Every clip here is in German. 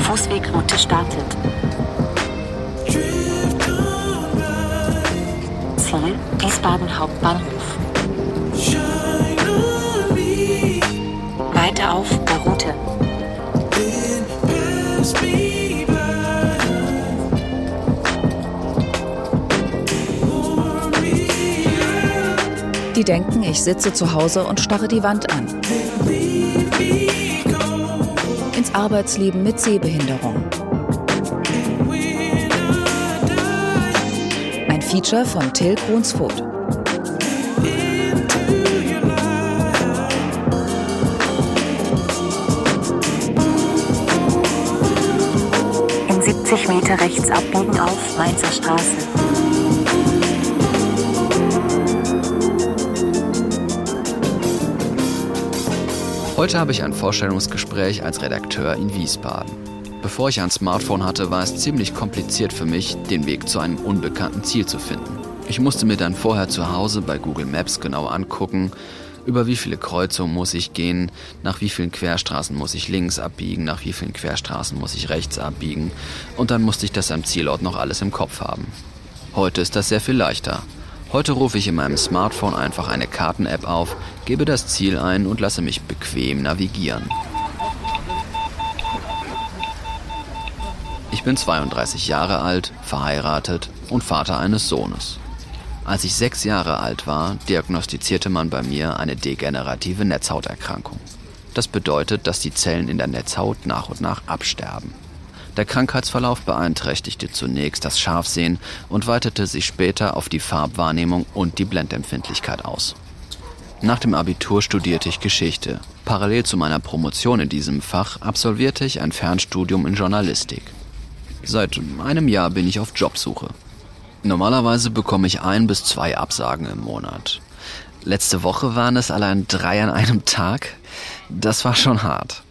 Fußwegroute startet. Ziel Wiesbaden Hauptbahnhof. Weiter auf der Route. Die denken, ich sitze zu Hause und starre die Wand an. Arbeitsleben mit Sehbehinderung. Ein Feature von Till Brunsvoth. In 70 Meter rechts abbiegen auf Mainzer Straße. Heute habe ich ein Vorstellungsgespräch als Redakteur in Wiesbaden. Bevor ich ein Smartphone hatte, war es ziemlich kompliziert für mich, den Weg zu einem unbekannten Ziel zu finden. Ich musste mir dann vorher zu Hause bei Google Maps genau angucken, über wie viele Kreuzungen muss ich gehen, nach wie vielen Querstraßen muss ich links abbiegen, nach wie vielen Querstraßen muss ich rechts abbiegen und dann musste ich das am Zielort noch alles im Kopf haben. Heute ist das sehr viel leichter. Heute rufe ich in meinem Smartphone einfach eine Karten-App auf, gebe das Ziel ein und lasse mich bequem navigieren. Ich bin 32 Jahre alt, verheiratet und Vater eines Sohnes. Als ich sechs Jahre alt war, diagnostizierte man bei mir eine degenerative Netzhauterkrankung. Das bedeutet, dass die Zellen in der Netzhaut nach und nach absterben. Der Krankheitsverlauf beeinträchtigte zunächst das Scharfsehen und weitete sich später auf die Farbwahrnehmung und die Blendempfindlichkeit aus. Nach dem Abitur studierte ich Geschichte. Parallel zu meiner Promotion in diesem Fach absolvierte ich ein Fernstudium in Journalistik. Seit einem Jahr bin ich auf Jobsuche. Normalerweise bekomme ich ein bis zwei Absagen im Monat. Letzte Woche waren es allein drei an einem Tag. Das war schon hart.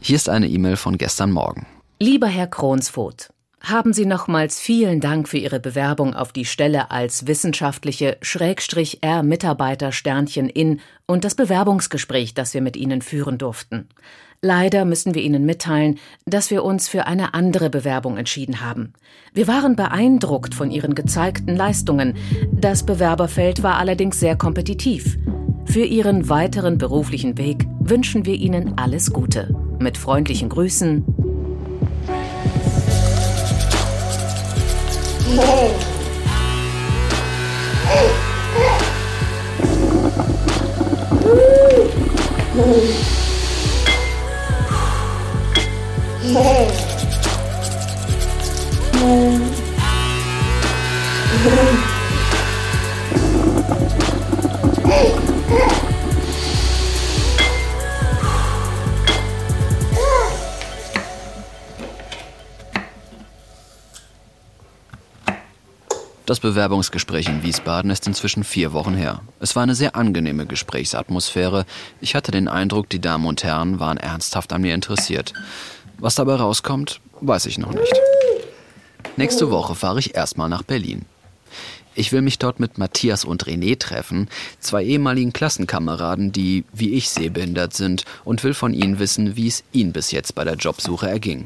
Hier ist eine E-Mail von gestern Morgen. Lieber Herr Kronsvoth, haben Sie nochmals vielen Dank für Ihre Bewerbung auf die Stelle als wissenschaftliche Schrägstrich R Mitarbeiter Sternchen in und das Bewerbungsgespräch, das wir mit Ihnen führen durften. Leider müssen wir Ihnen mitteilen, dass wir uns für eine andere Bewerbung entschieden haben. Wir waren beeindruckt von Ihren gezeigten Leistungen. Das Bewerberfeld war allerdings sehr kompetitiv. Für Ihren weiteren beruflichen Weg wünschen wir Ihnen alles Gute. Mit freundlichen Grüßen, Hey! Das Bewerbungsgespräch in Wiesbaden ist inzwischen vier Wochen her. Es war eine sehr angenehme Gesprächsatmosphäre. Ich hatte den Eindruck, die Damen und Herren waren ernsthaft an mir interessiert. Was dabei rauskommt, weiß ich noch nicht. Nächste Woche fahre ich erstmal nach Berlin. Ich will mich dort mit Matthias und René treffen, zwei ehemaligen Klassenkameraden, die wie ich sehbehindert sind, und will von ihnen wissen, wie es ihnen bis jetzt bei der Jobsuche erging.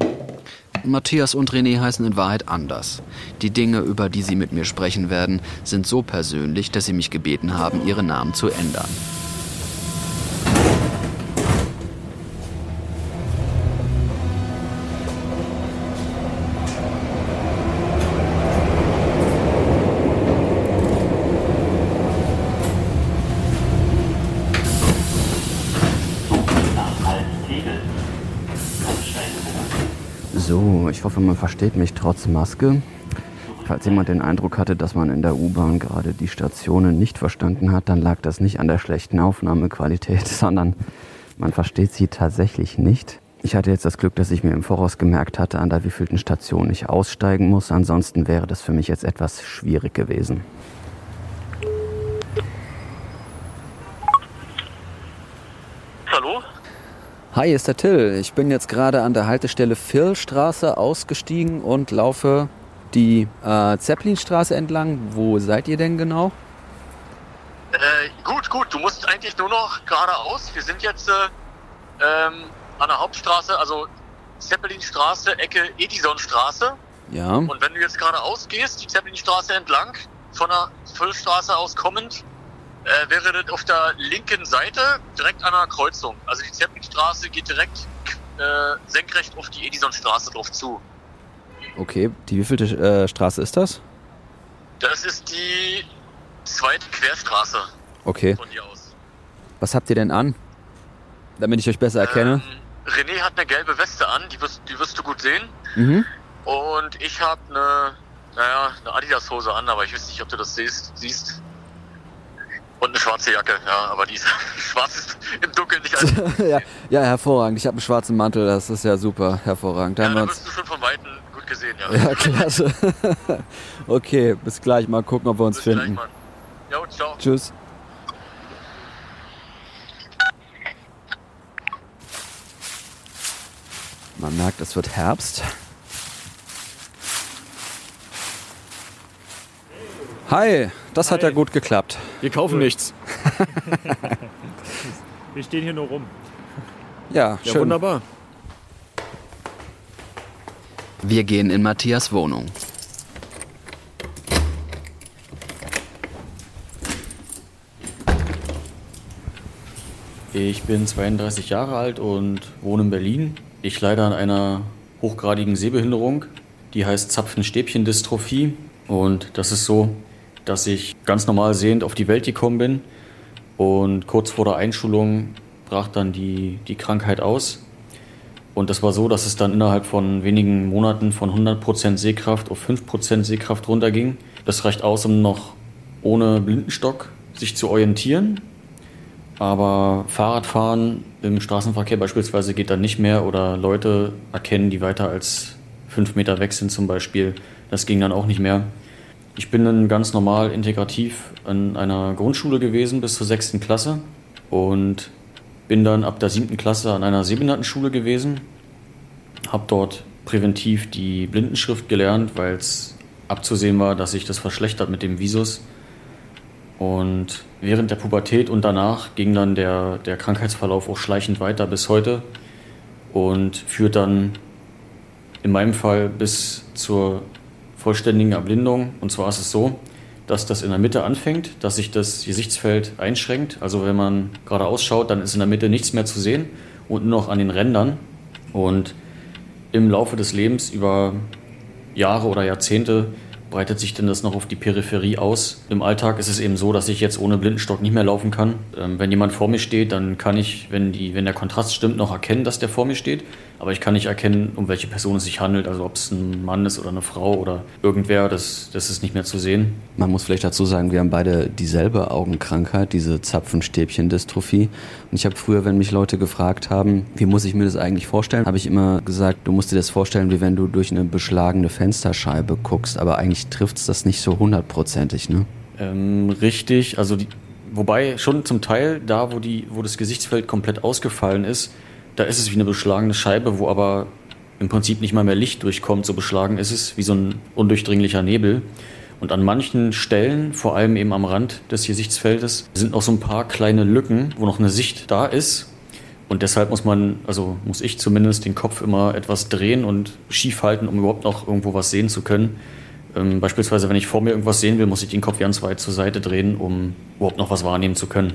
Matthias und René heißen in Wahrheit anders. Die Dinge, über die sie mit mir sprechen werden, sind so persönlich, dass sie mich gebeten haben, ihre Namen zu ändern. Hoffe, man versteht mich trotz Maske. Falls jemand den Eindruck hatte, dass man in der U-Bahn gerade die Stationen nicht verstanden hat, dann lag das nicht an der schlechten Aufnahmequalität, sondern man versteht sie tatsächlich nicht. Ich hatte jetzt das Glück, dass ich mir im Voraus gemerkt hatte, an der wievielten Station ich aussteigen muss. Ansonsten wäre das für mich jetzt etwas schwierig gewesen. Hallo? Hi, ist der Till. Ich bin jetzt gerade an der Haltestelle Vierlstraße ausgestiegen und laufe die äh, Zeppelinstraße entlang. Wo seid ihr denn genau? Äh, gut, gut. Du musst eigentlich nur noch geradeaus. Wir sind jetzt äh, ähm, an der Hauptstraße, also Zeppelinstraße, Ecke Edisonstraße. Ja. Und wenn du jetzt gerade ausgehst, die Zeppelinstraße entlang, von der Füllstraße aus kommend, äh, wäre das auf der linken Seite direkt an der Kreuzung. Also die Zeppelinstraße geht direkt äh, senkrecht auf die Edisonstraße drauf zu. Okay, die wievielte äh, Straße ist das? Das ist die zweite Querstraße Okay. von hier aus. Was habt ihr denn an? Damit ich euch besser erkenne. Ähm, René hat eine gelbe Weste an, die wirst, die wirst du gut sehen. Mhm. Und ich habe eine, naja, eine Adidas-Hose an, aber ich weiß nicht, ob du das siehst. siehst. Und eine schwarze Jacke, ja, aber die ist schwarz ist im Dunkeln nicht an. ja, ja, hervorragend. Ich habe einen schwarzen Mantel, das ist ja super, hervorragend. Da Ja, haben wir uns. wirst du schon von Weitem gut gesehen, ja. Ja, klasse. okay, bis gleich. Mal gucken, ob wir uns Bis gleich, finden. Jo, ciao. Tschüss. Man merkt, es wird Herbst. Hi, das hat ja gut geklappt. Wir kaufen nichts. Wir stehen hier nur rum. Ja, Ja, schön. wunderbar. Wir gehen in Matthias Wohnung. Ich bin 32 Jahre alt und wohne in Berlin. Ich leide an einer hochgradigen Sehbehinderung, die heißt Zapfenstäbchendystrophie. Und das ist so, dass ich ganz normal sehend auf die Welt gekommen bin und kurz vor der Einschulung brach dann die, die Krankheit aus. Und das war so, dass es dann innerhalb von wenigen Monaten von 100% Sehkraft auf 5% Sehkraft runterging. Das reicht aus, um noch ohne Blindenstock sich zu orientieren. Aber Fahrradfahren im Straßenverkehr beispielsweise geht dann nicht mehr oder Leute erkennen, die weiter als fünf Meter weg sind zum Beispiel. Das ging dann auch nicht mehr. Ich bin dann ganz normal integrativ an einer Grundschule gewesen bis zur sechsten Klasse und bin dann ab der siebten Klasse an einer Sehbehindertenschule gewesen. Habe dort präventiv die Blindenschrift gelernt, weil es abzusehen war, dass sich das verschlechtert mit dem Visus. Und während der Pubertät und danach ging dann der, der Krankheitsverlauf auch schleichend weiter bis heute und führt dann in meinem Fall bis zur vollständigen Erblindung. Und zwar ist es so, dass das in der Mitte anfängt, dass sich das Gesichtsfeld einschränkt. Also wenn man geradeaus schaut, dann ist in der Mitte nichts mehr zu sehen und nur noch an den Rändern. Und im Laufe des Lebens über Jahre oder Jahrzehnte breitet sich denn das noch auf die Peripherie aus. Im Alltag ist es eben so, dass ich jetzt ohne Blindenstock nicht mehr laufen kann. Ähm, wenn jemand vor mir steht, dann kann ich, wenn, die, wenn der Kontrast stimmt, noch erkennen, dass der vor mir steht. Aber ich kann nicht erkennen, um welche Person es sich handelt. Also ob es ein Mann ist oder eine Frau oder irgendwer, das, das ist nicht mehr zu sehen. Man muss vielleicht dazu sagen, wir haben beide dieselbe Augenkrankheit, diese Zapfenstäbchen-Dystrophie. Und ich habe früher, wenn mich Leute gefragt haben, wie muss ich mir das eigentlich vorstellen, habe ich immer gesagt, du musst dir das vorstellen, wie wenn du durch eine beschlagene Fensterscheibe guckst. Aber eigentlich trifft es das nicht so hundertprozentig, ne? Ähm, richtig, also die, wobei schon zum Teil da, wo, die, wo das Gesichtsfeld komplett ausgefallen ist, da ist es wie eine beschlagene Scheibe, wo aber im Prinzip nicht mal mehr Licht durchkommt, so beschlagen ist es, wie so ein undurchdringlicher Nebel. Und an manchen Stellen, vor allem eben am Rand des Gesichtsfeldes, sind noch so ein paar kleine Lücken, wo noch eine Sicht da ist. Und deshalb muss man, also muss ich zumindest den Kopf immer etwas drehen und schief halten, um überhaupt noch irgendwo was sehen zu können. Ähm, beispielsweise, wenn ich vor mir irgendwas sehen will, muss ich den Kopf ganz weit zur Seite drehen, um überhaupt noch was wahrnehmen zu können.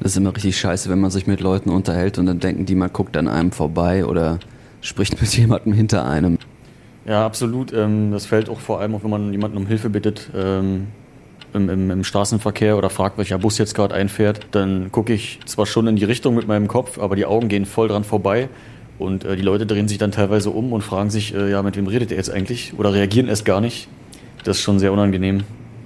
Das ist immer richtig scheiße, wenn man sich mit Leuten unterhält und dann denken die, man guckt an einem vorbei oder spricht mit jemandem hinter einem. Ja, absolut. Ähm, das fällt auch vor allem, auch wenn man jemanden um Hilfe bittet ähm, im, im, im Straßenverkehr oder fragt, welcher Bus jetzt gerade einfährt. Dann gucke ich zwar schon in die Richtung mit meinem Kopf, aber die Augen gehen voll dran vorbei. Und äh, die Leute drehen sich dann teilweise um und fragen sich, äh, ja, mit wem redet er jetzt eigentlich? Oder reagieren erst gar nicht. Das ist schon sehr unangenehm.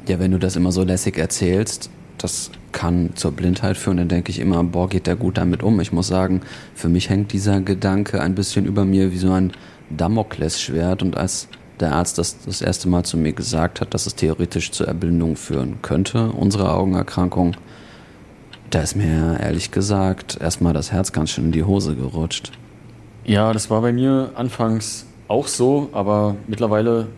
Ja, wenn du das immer so lässig erzählst, das kann zur Blindheit führen, dann denke ich immer, boah, geht der gut damit um. Ich muss sagen, für mich hängt dieser Gedanke ein bisschen über mir wie so ein Damoklesschwert und als der Arzt das das erste Mal zu mir gesagt hat, dass es theoretisch zur Erblindung führen könnte, unsere Augenerkrankung, da ist mir ehrlich gesagt erstmal das Herz ganz schön in die Hose gerutscht. Ja, das war bei mir anfangs auch so, aber mittlerweile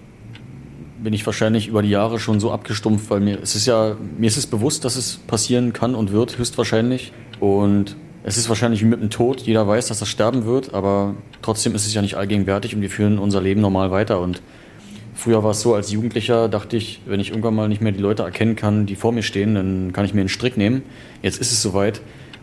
bin ich wahrscheinlich über die Jahre schon so abgestumpft, weil mir es ist ja mir ist es bewusst, dass es passieren kann und wird höchstwahrscheinlich und Es ist wahrscheinlich wie mit dem Tod. Jeder weiß, dass er sterben wird, aber trotzdem ist es ja nicht allgegenwärtig und wir führen unser Leben normal weiter. Und früher war es so, als Jugendlicher dachte ich, wenn ich irgendwann mal nicht mehr die Leute erkennen kann, die vor mir stehen, dann kann ich mir einen Strick nehmen. Jetzt ist es soweit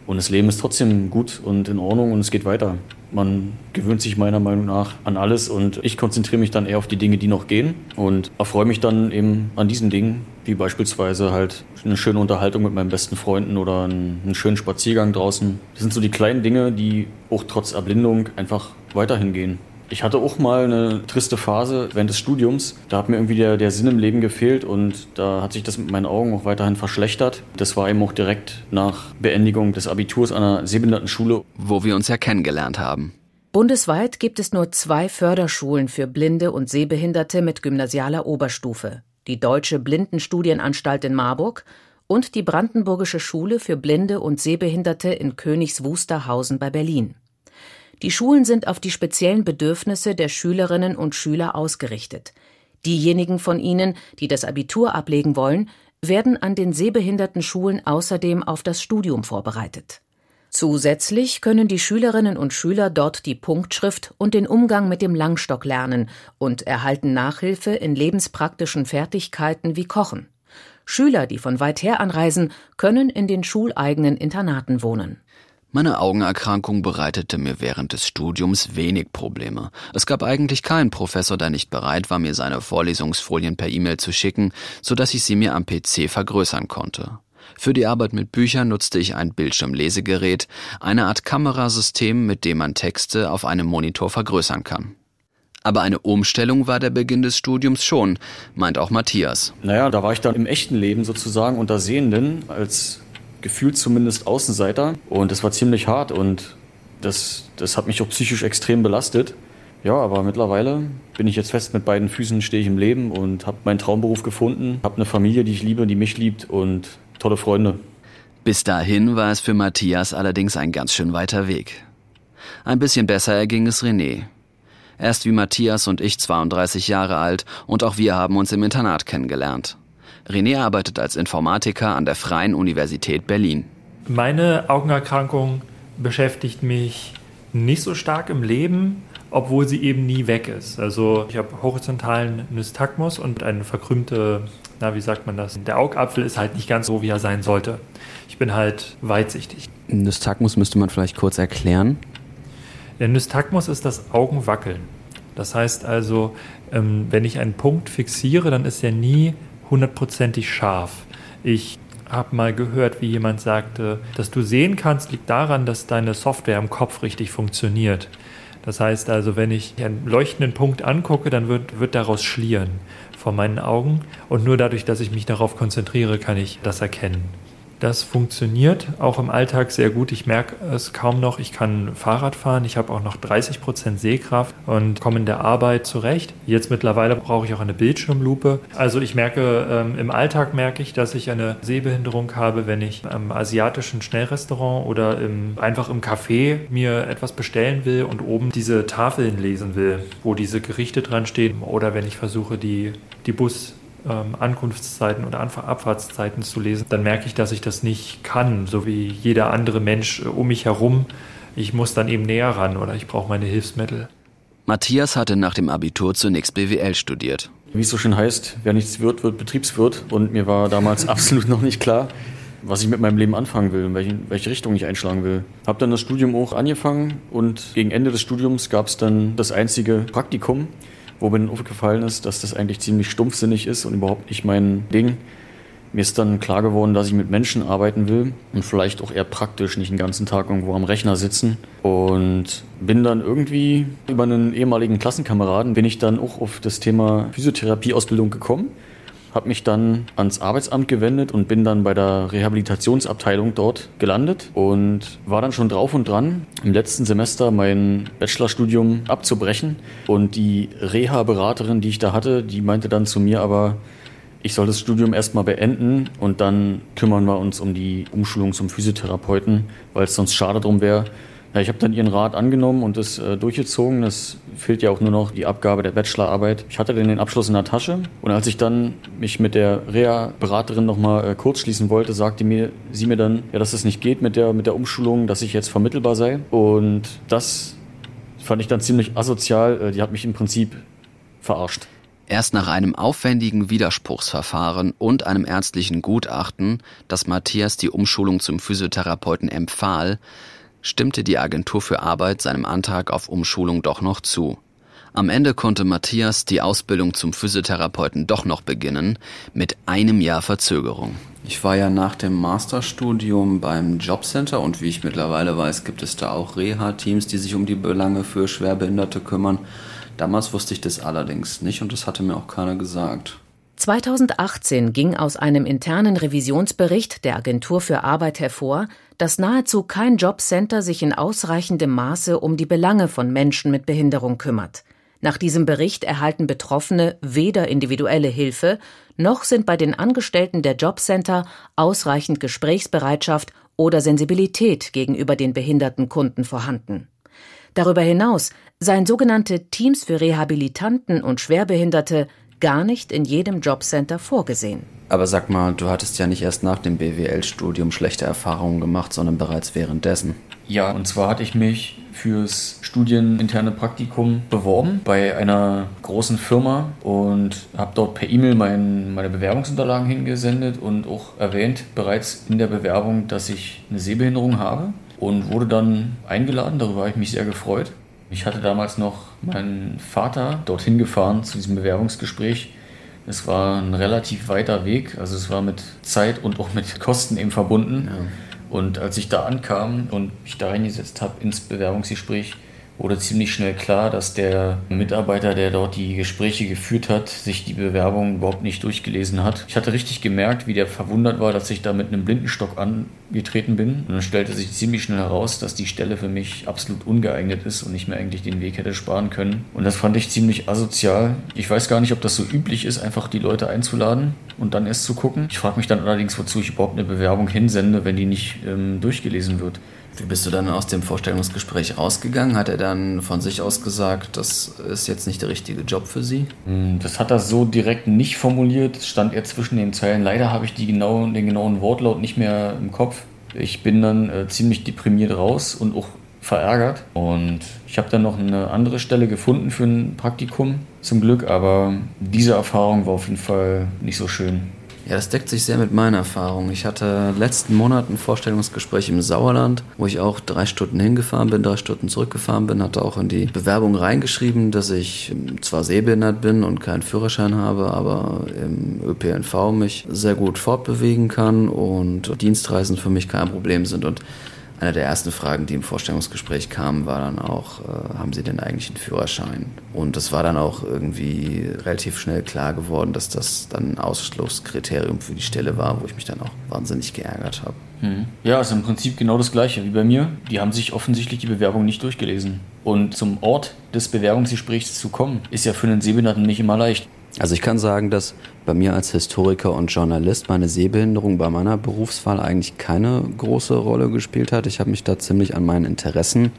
und das Leben ist trotzdem gut und in Ordnung und es geht weiter. Man gewöhnt sich meiner Meinung nach an alles und ich konzentriere mich dann eher auf die Dinge, die noch gehen und erfreue mich dann eben an diesen Dingen, wie beispielsweise halt eine schöne Unterhaltung mit meinen besten Freunden oder einen, schönen Spaziergang draußen. Das sind so die kleinen Dinge, die auch trotz Erblindung einfach weiterhin gehen. Ich hatte auch mal eine triste Phase während des Studiums. Da hat mir irgendwie der, der Sinn im Leben gefehlt und da hat sich das mit meinen Augen auch weiterhin verschlechtert. Das war eben auch direkt nach Beendigung des Abiturs an einer Sehbehindertenschule. Wo wir uns ja kennengelernt haben. Bundesweit gibt es nur zwei Förderschulen für Blinde und Sehbehinderte mit gymnasialer Oberstufe. Die Deutsche Blindenstudienanstalt in Marburg und die Brandenburgische Schule für Blinde und Sehbehinderte in Königs Wusterhausen bei Berlin. Die Schulen sind auf die speziellen Bedürfnisse der Schülerinnen und Schüler ausgerichtet. Diejenigen von ihnen, die das Abitur ablegen wollen, werden an den Sehbehindertenschulen außerdem auf das Studium vorbereitet. Zusätzlich können die Schülerinnen und Schüler dort die Punktschrift und den Umgang mit dem Langstock lernen und erhalten Nachhilfe in lebenspraktischen Fertigkeiten wie Kochen. Schüler, die von weit her anreisen, können in den schuleigenen Internaten wohnen. Meine Augenerkrankung bereitete mir während des Studiums wenig Probleme. Es gab eigentlich keinen Professor, der nicht bereit war, mir seine Vorlesungsfolien per E-Mail zu schicken, so dass ich sie mir am PC vergrößern konnte. Für die Arbeit mit Büchern nutzte ich ein Bildschirmlesegerät, eine Art Kamerasystem, mit dem man Texte auf einem Monitor vergrößern kann. Aber eine Umstellung war der Beginn des Studiums schon, meint auch Matthias. Naja, da war ich dann im echten Leben sozusagen unter Sehenden als gefühlt zumindest Außenseiter. Und das war ziemlich hart und das, das hat mich auch psychisch extrem belastet. Ja, aber mittlerweile bin ich jetzt fest mit beiden Füßen, stehe ich im Leben und habe meinen Traumberuf gefunden, habe eine Familie, die ich liebe, die mich liebt und tolle Freunde. Bis dahin war es für Matthias allerdings ein ganz schön weiter Weg. Ein bisschen besser erging es René. Er ist wie Matthias und ich 32 Jahre alt und auch wir haben uns im Internat kennengelernt. René arbeitet als Informatiker an der Freien Universität Berlin. Meine Augenerkrankung beschäftigt mich nicht so stark im Leben, obwohl sie eben nie weg ist. Also ich habe horizontalen Nystagmus und eine verkrümmte, na wie sagt man das? Der Augapfel ist halt nicht ganz so, wie er sein sollte. Ich bin halt weitsichtig. Nystagmus müsste man vielleicht kurz erklären. Der Nystagmus ist das Augenwackeln. Das heißt also, ähm, wenn ich einen Punkt fixiere, dann ist er nie hundertprozentig scharf. Ich habe mal gehört, wie jemand sagte, dass du sehen kannst, liegt daran, dass deine Software im Kopf richtig funktioniert. Das heißt also, wenn ich einen leuchtenden Punkt angucke, dann wird, wird daraus schlieren vor meinen Augen. Und nur dadurch, dass ich mich darauf konzentriere, kann ich das erkennen. Das funktioniert auch im Alltag sehr gut. Ich merke es kaum noch. Ich kann Fahrrad fahren. Ich habe auch noch 30 Prozent Sehkraft und komme in der Arbeit zurecht. Jetzt mittlerweile brauche ich auch eine Bildschirmlupe. Also ich merke, ähm, im Alltag merke ich, dass ich eine Sehbehinderung habe, wenn ich am asiatischen Schnellrestaurant oder im, einfach im Café mir etwas bestellen will und oben diese Tafeln lesen will, wo diese Gerichte dran stehen. Oder wenn ich versuche, die, die Bus ähm, Ankunftszeiten oder Abfahrtszeiten zu lesen, dann merke ich, dass ich das nicht kann, so wie jeder andere Mensch äh, um mich herum. Ich muss dann eben näher ran oder ich brauche meine Hilfsmittel. Matthias hatte nach dem Abitur zunächst BWL studiert. Wie es so schön heißt, wer nichts wird, wird Betriebswirt. Und mir war damals absolut noch nicht klar, was ich mit meinem Leben anfangen will, in welche, welche Richtung ich einschlagen will. Habe dann das Studium auch angefangen und gegen Ende des Studiums gab es dann das einzige Praktikum wo mir dann aufgefallen ist, dass das eigentlich ziemlich stumpfsinnig ist und überhaupt nicht mein Ding. Mir ist dann klar geworden, dass ich mit Menschen arbeiten will und vielleicht auch eher praktisch, nicht den ganzen Tag irgendwo am Rechner sitzen. Und bin dann irgendwie über einen ehemaligen Klassenkameraden, bin ich dann auch auf das Thema Physiotherapieausbildung gekommen habe mich dann ans Arbeitsamt gewendet und bin dann bei der Rehabilitationsabteilung dort gelandet und war dann schon drauf und dran, im letzten Semester mein Bachelorstudium abzubrechen. Und die Reha-Beraterin, die ich da hatte, die meinte dann zu mir aber, ich soll das Studium erstmal beenden und dann kümmern wir uns um die Umschulung zum Physiotherapeuten, weil es sonst schade drum wäre, Ja, ich habe dann ihren Rat angenommen und das äh, durchgezogen. Es fehlt ja auch nur noch die Abgabe der Bachelorarbeit. Ich hatte dann den Abschluss in der Tasche und als ich dann mich mit der Reha-Beraterin nochmal äh, kurz schließen wollte, sagte mir, sie mir dann, ja, dass es nicht geht mit der, mit der Umschulung, dass ich jetzt vermittelbar sei. Und das fand ich dann ziemlich asozial. Äh, die hat mich im Prinzip verarscht. Erst nach einem aufwendigen Widerspruchsverfahren und einem ärztlichen Gutachten, das Matthias die Umschulung zum Physiotherapeuten empfahl, stimmte die Agentur für Arbeit seinem Antrag auf Umschulung doch noch zu. Am Ende konnte Matthias die Ausbildung zum Physiotherapeuten doch noch beginnen, mit einem Jahr Verzögerung. Ich war ja nach dem Masterstudium beim Jobcenter und wie ich mittlerweile weiß, gibt es da auch Reha-Teams, die sich um die Belange für Schwerbehinderte kümmern. Damals wusste ich das allerdings nicht und das hatte mir auch keiner gesagt. 2018 ging aus einem internen Revisionsbericht der Agentur für Arbeit hervor, dass nahezu kein Jobcenter sich in ausreichendem Maße um die Belange von Menschen mit Behinderung kümmert. Nach diesem Bericht erhalten Betroffene weder individuelle Hilfe, noch sind bei den Angestellten der Jobcenter ausreichend Gesprächsbereitschaft oder Sensibilität gegenüber den behinderten Kunden vorhanden. Darüber hinaus seien sogenannte Teams für Rehabilitanten und Schwerbehinderte gar nicht in jedem Jobcenter vorgesehen. Aber sag mal, du hattest ja nicht erst nach dem BWL-Studium schlechte Erfahrungen gemacht, sondern bereits währenddessen. Ja, und zwar hatte ich mich fürs studieninterne Praktikum beworben bei einer großen Firma und habe dort per E-Mail mein, meine Bewerbungsunterlagen hingesendet und auch erwähnt bereits in der Bewerbung, dass ich eine Sehbehinderung habe und wurde dann eingeladen. Darüber habe ich mich sehr gefreut. Ich hatte damals noch meinen Vater dorthin gefahren zu diesem Bewerbungsgespräch. Es war ein relativ weiter Weg, also es war mit Zeit und auch mit Kosten eben verbunden. Ja. Und als ich da ankam und mich da reingesetzt habe ins Bewerbungsgespräch, wurde ziemlich schnell klar, dass der Mitarbeiter, der dort die Gespräche geführt hat, sich die Bewerbung überhaupt nicht durchgelesen hat. Ich hatte richtig gemerkt, wie der verwundert war, dass ich da mit einem Blindenstock angetreten bin. Und dann stellte sich ziemlich schnell heraus, dass die Stelle für mich absolut ungeeignet ist und ich mir eigentlich den Weg hätte sparen können. Und das fand ich ziemlich asozial. Ich weiß gar nicht, ob das so üblich ist, einfach die Leute einzuladen und dann erst zu gucken. Ich frage mich dann allerdings, wozu ich überhaupt eine Bewerbung hinsende, wenn die nicht ähm, durchgelesen wird. Wie bist du dann aus dem Vorstellungsgespräch rausgegangen? Hat er dann von sich aus gesagt, das ist jetzt nicht der richtige Job für Sie? Hm, das hat er so direkt nicht formuliert. Es stand eher zwischen den Zeilen. Leider habe ich genau, den genauen Wortlaut nicht mehr im Kopf. Ich bin dann äh, ziemlich deprimiert raus und auch verärgert. Und ich habe dann noch eine andere Stelle gefunden für ein Praktikum, zum Glück. Aber diese Erfahrung war auf jeden Fall nicht so schön. Ja, das deckt sich sehr mit meiner Erfahrung. Ich hatte letzten Monat ein Vorstellungsgespräch im Sauerland, wo ich auch drei Stunden hingefahren bin, drei Stunden zurückgefahren bin, hatte auch in die Bewerbung reingeschrieben, dass ich zwar sehbehindert bin und keinen Führerschein habe, aber im ÖPNV mich sehr gut fortbewegen kann und Dienstreisen für mich kein Problem sind. Und eine der ersten Fragen, die im Vorstellungsgespräch kamen, war dann auch, äh, haben Sie denn eigentlich einen Führerschein? Und es war dann auch irgendwie relativ schnell klar geworden, dass das dann ein Ausschlusskriterium für die Stelle war, wo ich mich dann auch wahnsinnig geärgert habe. Mhm. Ja, ist im Prinzip genau das gleiche wie bei mir. Die haben sich offensichtlich die Bewerbung nicht durchgelesen. Und zum Ort des Bewerbungsgesprächs zu kommen, ist ja für einen Sehbehinderten nicht immer leicht. Also ich kann sagen, dass bei mir als Historiker und Journalist meine Sehbehinderung bei meiner Berufswahl eigentlich keine große Rolle gespielt hat. Ich habe mich da ziemlich an meinen Interessen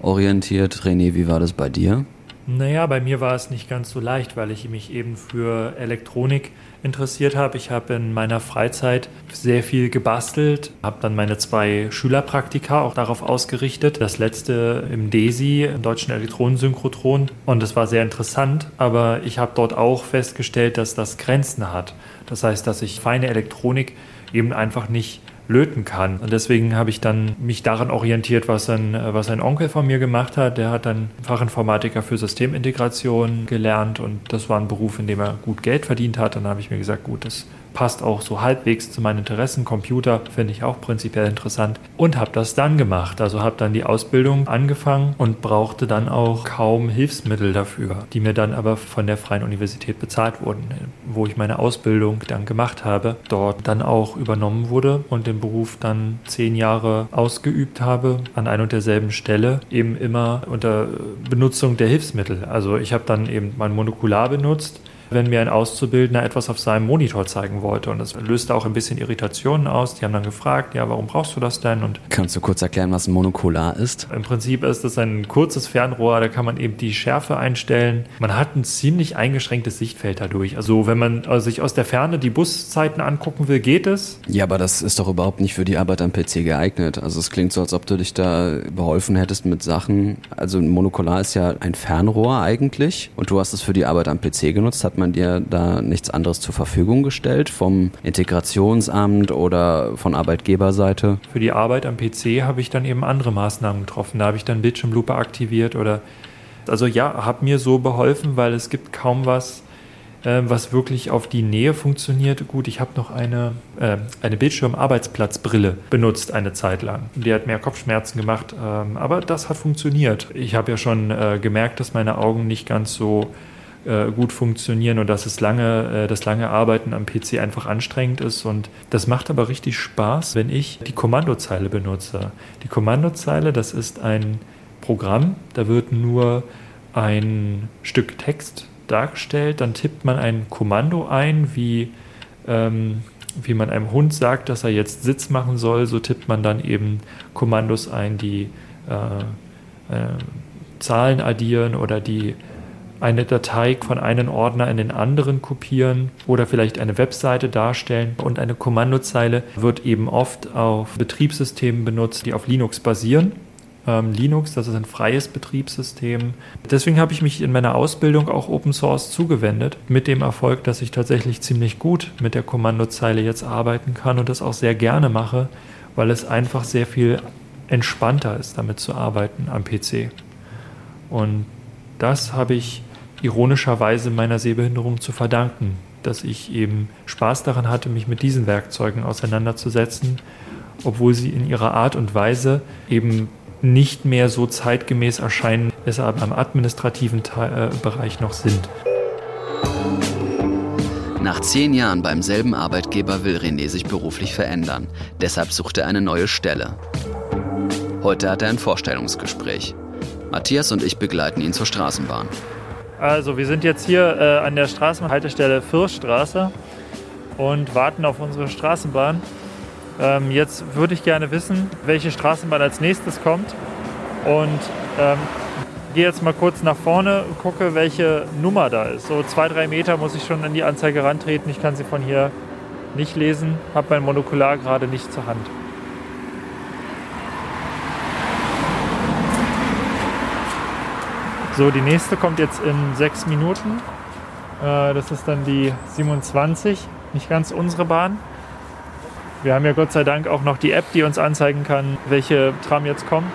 orientiert. René, wie war das bei dir? Naja, bei mir war es nicht ganz so leicht, weil ich mich eben für Elektronik interessiert habe. Ich habe in meiner Freizeit sehr viel gebastelt, habe dann meine zwei Schülerpraktika auch darauf ausgerichtet. Das letzte im DESI, im Deutschen Elektronensynchrotron. Und das war sehr interessant, aber ich habe dort auch festgestellt, dass das Grenzen hat. Das heißt, dass ich feine Elektronik eben einfach nicht löten kann. Und deswegen habe ich dann mich daran orientiert, was ein, was ein Onkel von mir gemacht hat. Der hat dann Fachinformatiker für Systemintegration gelernt und das war ein Beruf, in dem er gut Geld verdient hat. Dann habe ich mir gesagt, gut, das passt auch so halbwegs zu meinen Interessen. Computer finde ich auch prinzipiell interessant und habe das dann gemacht. Also habe dann die Ausbildung angefangen und brauchte dann auch kaum Hilfsmittel dafür, die mir dann aber von der Freien Universität bezahlt wurden, wo ich meine Ausbildung dann gemacht habe, dort dann auch übernommen wurde und den Beruf dann zehn Jahre ausgeübt habe an ein und derselben Stelle, eben immer unter Benutzung der Hilfsmittel. Also ich habe dann eben mein Monokular benutzt, wenn mir ein Auszubildender etwas auf seinem Monitor zeigen wollte. Und das löste auch ein bisschen Irritationen aus. Die haben dann gefragt, ja, warum brauchst du das denn? Und Kannst du kurz erklären, was ein Monokular ist? Im Prinzip ist es ein kurzes Fernrohr, da kann man eben die Schärfe einstellen. Man hat ein ziemlich eingeschränktes Sichtfeld dadurch. Also wenn man also sich aus der Ferne die Buszeiten angucken will, geht es. Ja, aber das ist doch überhaupt nicht für die Arbeit am PC geeignet. Also es klingt so, als ob du dich da beholfen hättest mit Sachen. Also ein Monokular ist ja ein Fernrohr eigentlich und du hast es für die Arbeit am PC genutzt. Hat man dir da nichts anderes zur Verfügung gestellt vom Integrationsamt oder von Arbeitgeberseite? Für die Arbeit am PC habe ich dann eben andere Maßnahmen getroffen. Da habe ich dann Bildschirmlupe aktiviert oder also ja, hat mir so beholfen, weil es gibt kaum was, äh, was wirklich auf die Nähe funktioniert. Gut, ich habe noch eine, äh, eine Bildschirmarbeitsplatzbrille benutzt eine Zeit lang. Die hat mehr Kopfschmerzen gemacht, ähm, aber das hat funktioniert. Ich habe ja schon äh, gemerkt, dass meine Augen nicht ganz so äh, gut funktionieren und dass es lange, äh, das lange Arbeiten am PC einfach anstrengend ist. Und das macht aber richtig Spaß, wenn ich die Kommandozeile benutze. Die Kommandozeile, das ist ein Programm, da wird nur ein Stück Text dargestellt, dann tippt man ein Kommando ein, wie, ähm, wie man einem Hund sagt, dass er jetzt Sitz machen soll, so tippt man dann eben Kommandos ein, die äh, äh, Zahlen addieren oder die eine Datei von einem Ordner in den anderen kopieren oder vielleicht eine Webseite darstellen. Und eine Kommandozeile wird eben oft auf Betriebssystemen benutzt, die auf Linux basieren. Ähm, Linux, das ist ein freies Betriebssystem. Deswegen habe ich mich in meiner Ausbildung auch Open Source zugewendet, mit dem Erfolg, dass ich tatsächlich ziemlich gut mit der Kommandozeile jetzt arbeiten kann und das auch sehr gerne mache, weil es einfach sehr viel entspannter ist, damit zu arbeiten am PC. Und das habe ich ironischerweise meiner Sehbehinderung zu verdanken, dass ich eben Spaß daran hatte, mich mit diesen Werkzeugen auseinanderzusetzen, obwohl sie in ihrer Art und Weise eben nicht mehr so zeitgemäß erscheinen, es aber im administrativen Teil, äh, Bereich noch sind. Nach zehn Jahren beim selben Arbeitgeber will René sich beruflich verändern. Deshalb sucht er eine neue Stelle. Heute hat er ein Vorstellungsgespräch. Matthias und ich begleiten ihn zur Straßenbahn. Also wir sind jetzt hier äh, an der Straßenhaltestelle Fürststraße und warten auf unsere Straßenbahn. Ähm, jetzt würde ich gerne wissen, welche Straßenbahn als nächstes kommt und ähm, gehe jetzt mal kurz nach vorne, gucke, welche Nummer da ist. So zwei, drei Meter muss ich schon an die Anzeige rantreten. Ich kann sie von hier nicht lesen, habe mein Monokular gerade nicht zur Hand. So, die nächste kommt jetzt in sechs Minuten. Äh, das ist dann die 27, nicht ganz unsere Bahn. Wir haben ja Gott sei Dank auch noch die App, die uns anzeigen kann, welche Tram jetzt kommt.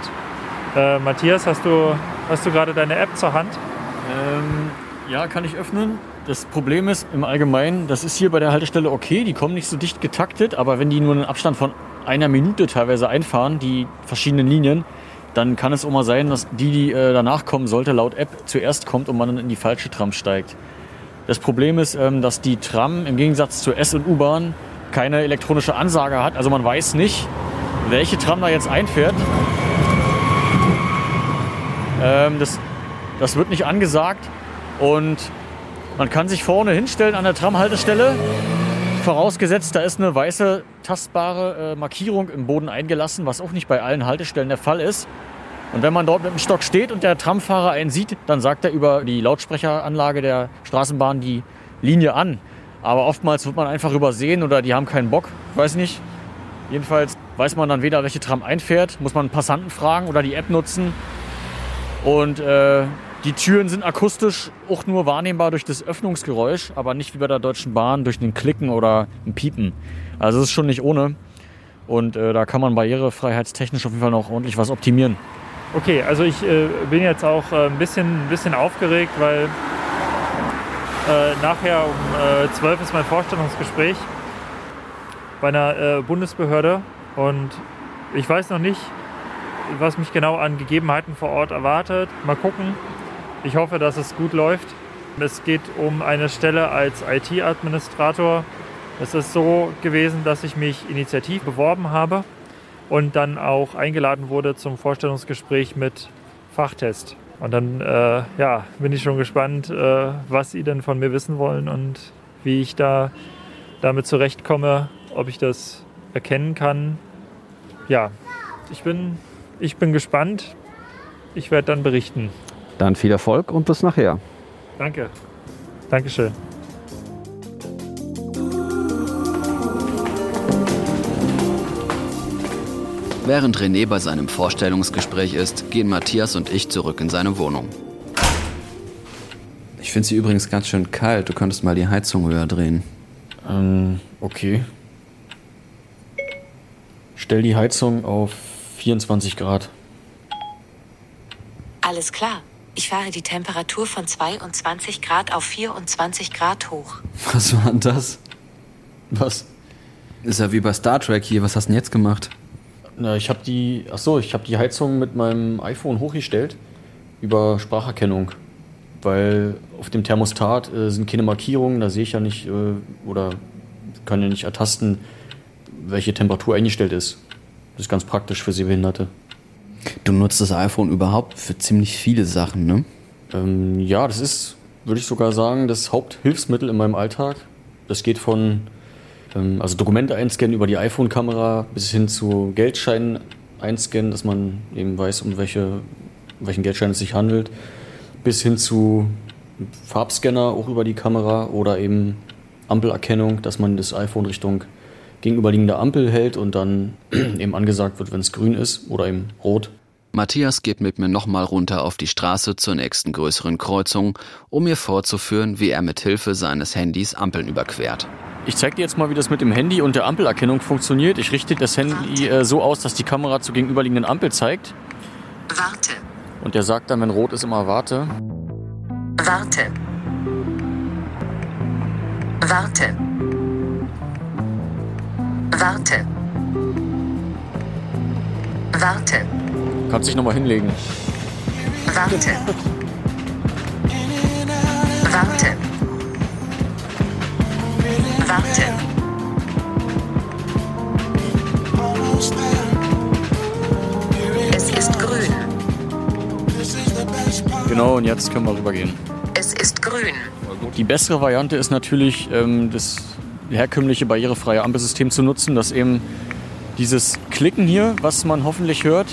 Äh, Matthias, hast du, hast du gerade deine App zur Hand? Ähm, ja, kann ich öffnen. Das Problem ist im Allgemeinen, das ist hier bei der Haltestelle okay, die kommen nicht so dicht getaktet, aber wenn die nur einen Abstand von einer Minute teilweise einfahren, die verschiedenen Linien, dann kann es auch mal sein, dass die, die äh, danach kommen sollte, laut App zuerst kommt und man dann in die falsche Tram steigt. Das Problem ist, ähm, dass die Tram im Gegensatz zur S- und U-Bahn keine elektronische Ansage hat. Also man weiß nicht, welche Tram da jetzt einfährt. Ähm, das, das wird nicht angesagt und man kann sich vorne hinstellen an der Tramhaltestelle. Vorausgesetzt, da ist eine weiße tastbare äh, Markierung im Boden eingelassen, was auch nicht bei allen Haltestellen der Fall ist. Und wenn man dort mit dem Stock steht und der Tramfahrer einen sieht, dann sagt er über die Lautsprecheranlage der Straßenbahn die Linie an. Aber oftmals wird man einfach übersehen oder die haben keinen Bock, weiß nicht. Jedenfalls weiß man dann weder, welche Tram einfährt, muss man einen Passanten fragen oder die App nutzen. Und äh, die Türen sind akustisch auch nur wahrnehmbar durch das Öffnungsgeräusch, aber nicht wie bei der Deutschen Bahn durch ein Klicken oder ein Piepen. Also es ist schon nicht ohne. Und äh, da kann man barrierefreiheitstechnisch auf jeden Fall noch ordentlich was optimieren. Okay, also ich äh, bin jetzt auch äh, ein, bisschen, ein bisschen aufgeregt, weil äh, nachher um äh, 12 ist mein Vorstellungsgespräch bei einer äh, Bundesbehörde und ich weiß noch nicht, was mich genau an Gegebenheiten vor Ort erwartet. Mal gucken. Ich hoffe, dass es gut läuft. Es geht um eine Stelle als IT-Administrator. Es ist so gewesen, dass ich mich initiativ beworben habe und dann auch eingeladen wurde zum Vorstellungsgespräch mit Fachtest. Und dann äh, ja, bin ich schon gespannt, äh, was Sie denn von mir wissen wollen und wie ich da damit zurechtkomme, ob ich das erkennen kann. Ja, ich bin, ich bin gespannt. Ich werde dann berichten. Dann viel Erfolg und bis nachher. Danke. Dankeschön. Während René bei seinem Vorstellungsgespräch ist, gehen Matthias und ich zurück in seine Wohnung. Ich finde sie übrigens ganz schön kalt. Du könntest mal die Heizung höher drehen. Ähm, okay. Stell die Heizung auf 24 Grad. Alles klar. Ich fahre die Temperatur von 22 Grad auf 24 Grad hoch. Was war denn das? Was? Ist ja wie bei Star Trek hier. Was hast du denn jetzt gemacht? Na, ich habe die, ach so, ich habe die Heizung mit meinem iPhone hochgestellt über Spracherkennung, weil auf dem Thermostat äh, sind keine Markierungen, da sehe ich ja nicht äh, oder kann ja nicht ertasten, welche Temperatur eingestellt ist. Das ist ganz praktisch für Sehbehinderte. Du nutzt das iPhone überhaupt für ziemlich viele Sachen, ne? Ähm, ja, das ist, würde ich sogar sagen, das Haupthilfsmittel in meinem Alltag. Das geht von ähm, also Dokumente einscannen über die iPhone-Kamera bis hin zu Geldscheinen einscannen, dass man eben weiß, um welche, um welchen Geldschein es sich handelt, bis hin zu Farbscanner auch über die Kamera oder eben Ampelerkennung, dass man das iPhone Richtung gegenüberliegende Ampel hält und dann eben angesagt wird, wenn es grün ist oder eben rot. Matthias geht mit mir nochmal runter auf die Straße zur nächsten größeren Kreuzung, um mir vorzuführen, wie er mit Hilfe seines Handys Ampeln überquert. Ich zeige dir jetzt mal, wie das mit dem Handy und der Ampelerkennung funktioniert. Ich richte das Handy äh, so aus, dass die Kamera zur gegenüberliegenden Ampel zeigt. Warte. Und der sagt dann, wenn rot ist, immer warte. Warte. Warte. Warte. Warte. Kannst dich nochmal hinlegen. Warte. Warte. Warte. Es ist grün. Genau, und jetzt können wir rübergehen. Es ist grün. Die bessere Variante ist natürlich, ähm, das herkömmliche barrierefreie Ampelsystem zu nutzen, dass eben dieses Klicken hier, was man hoffentlich hört,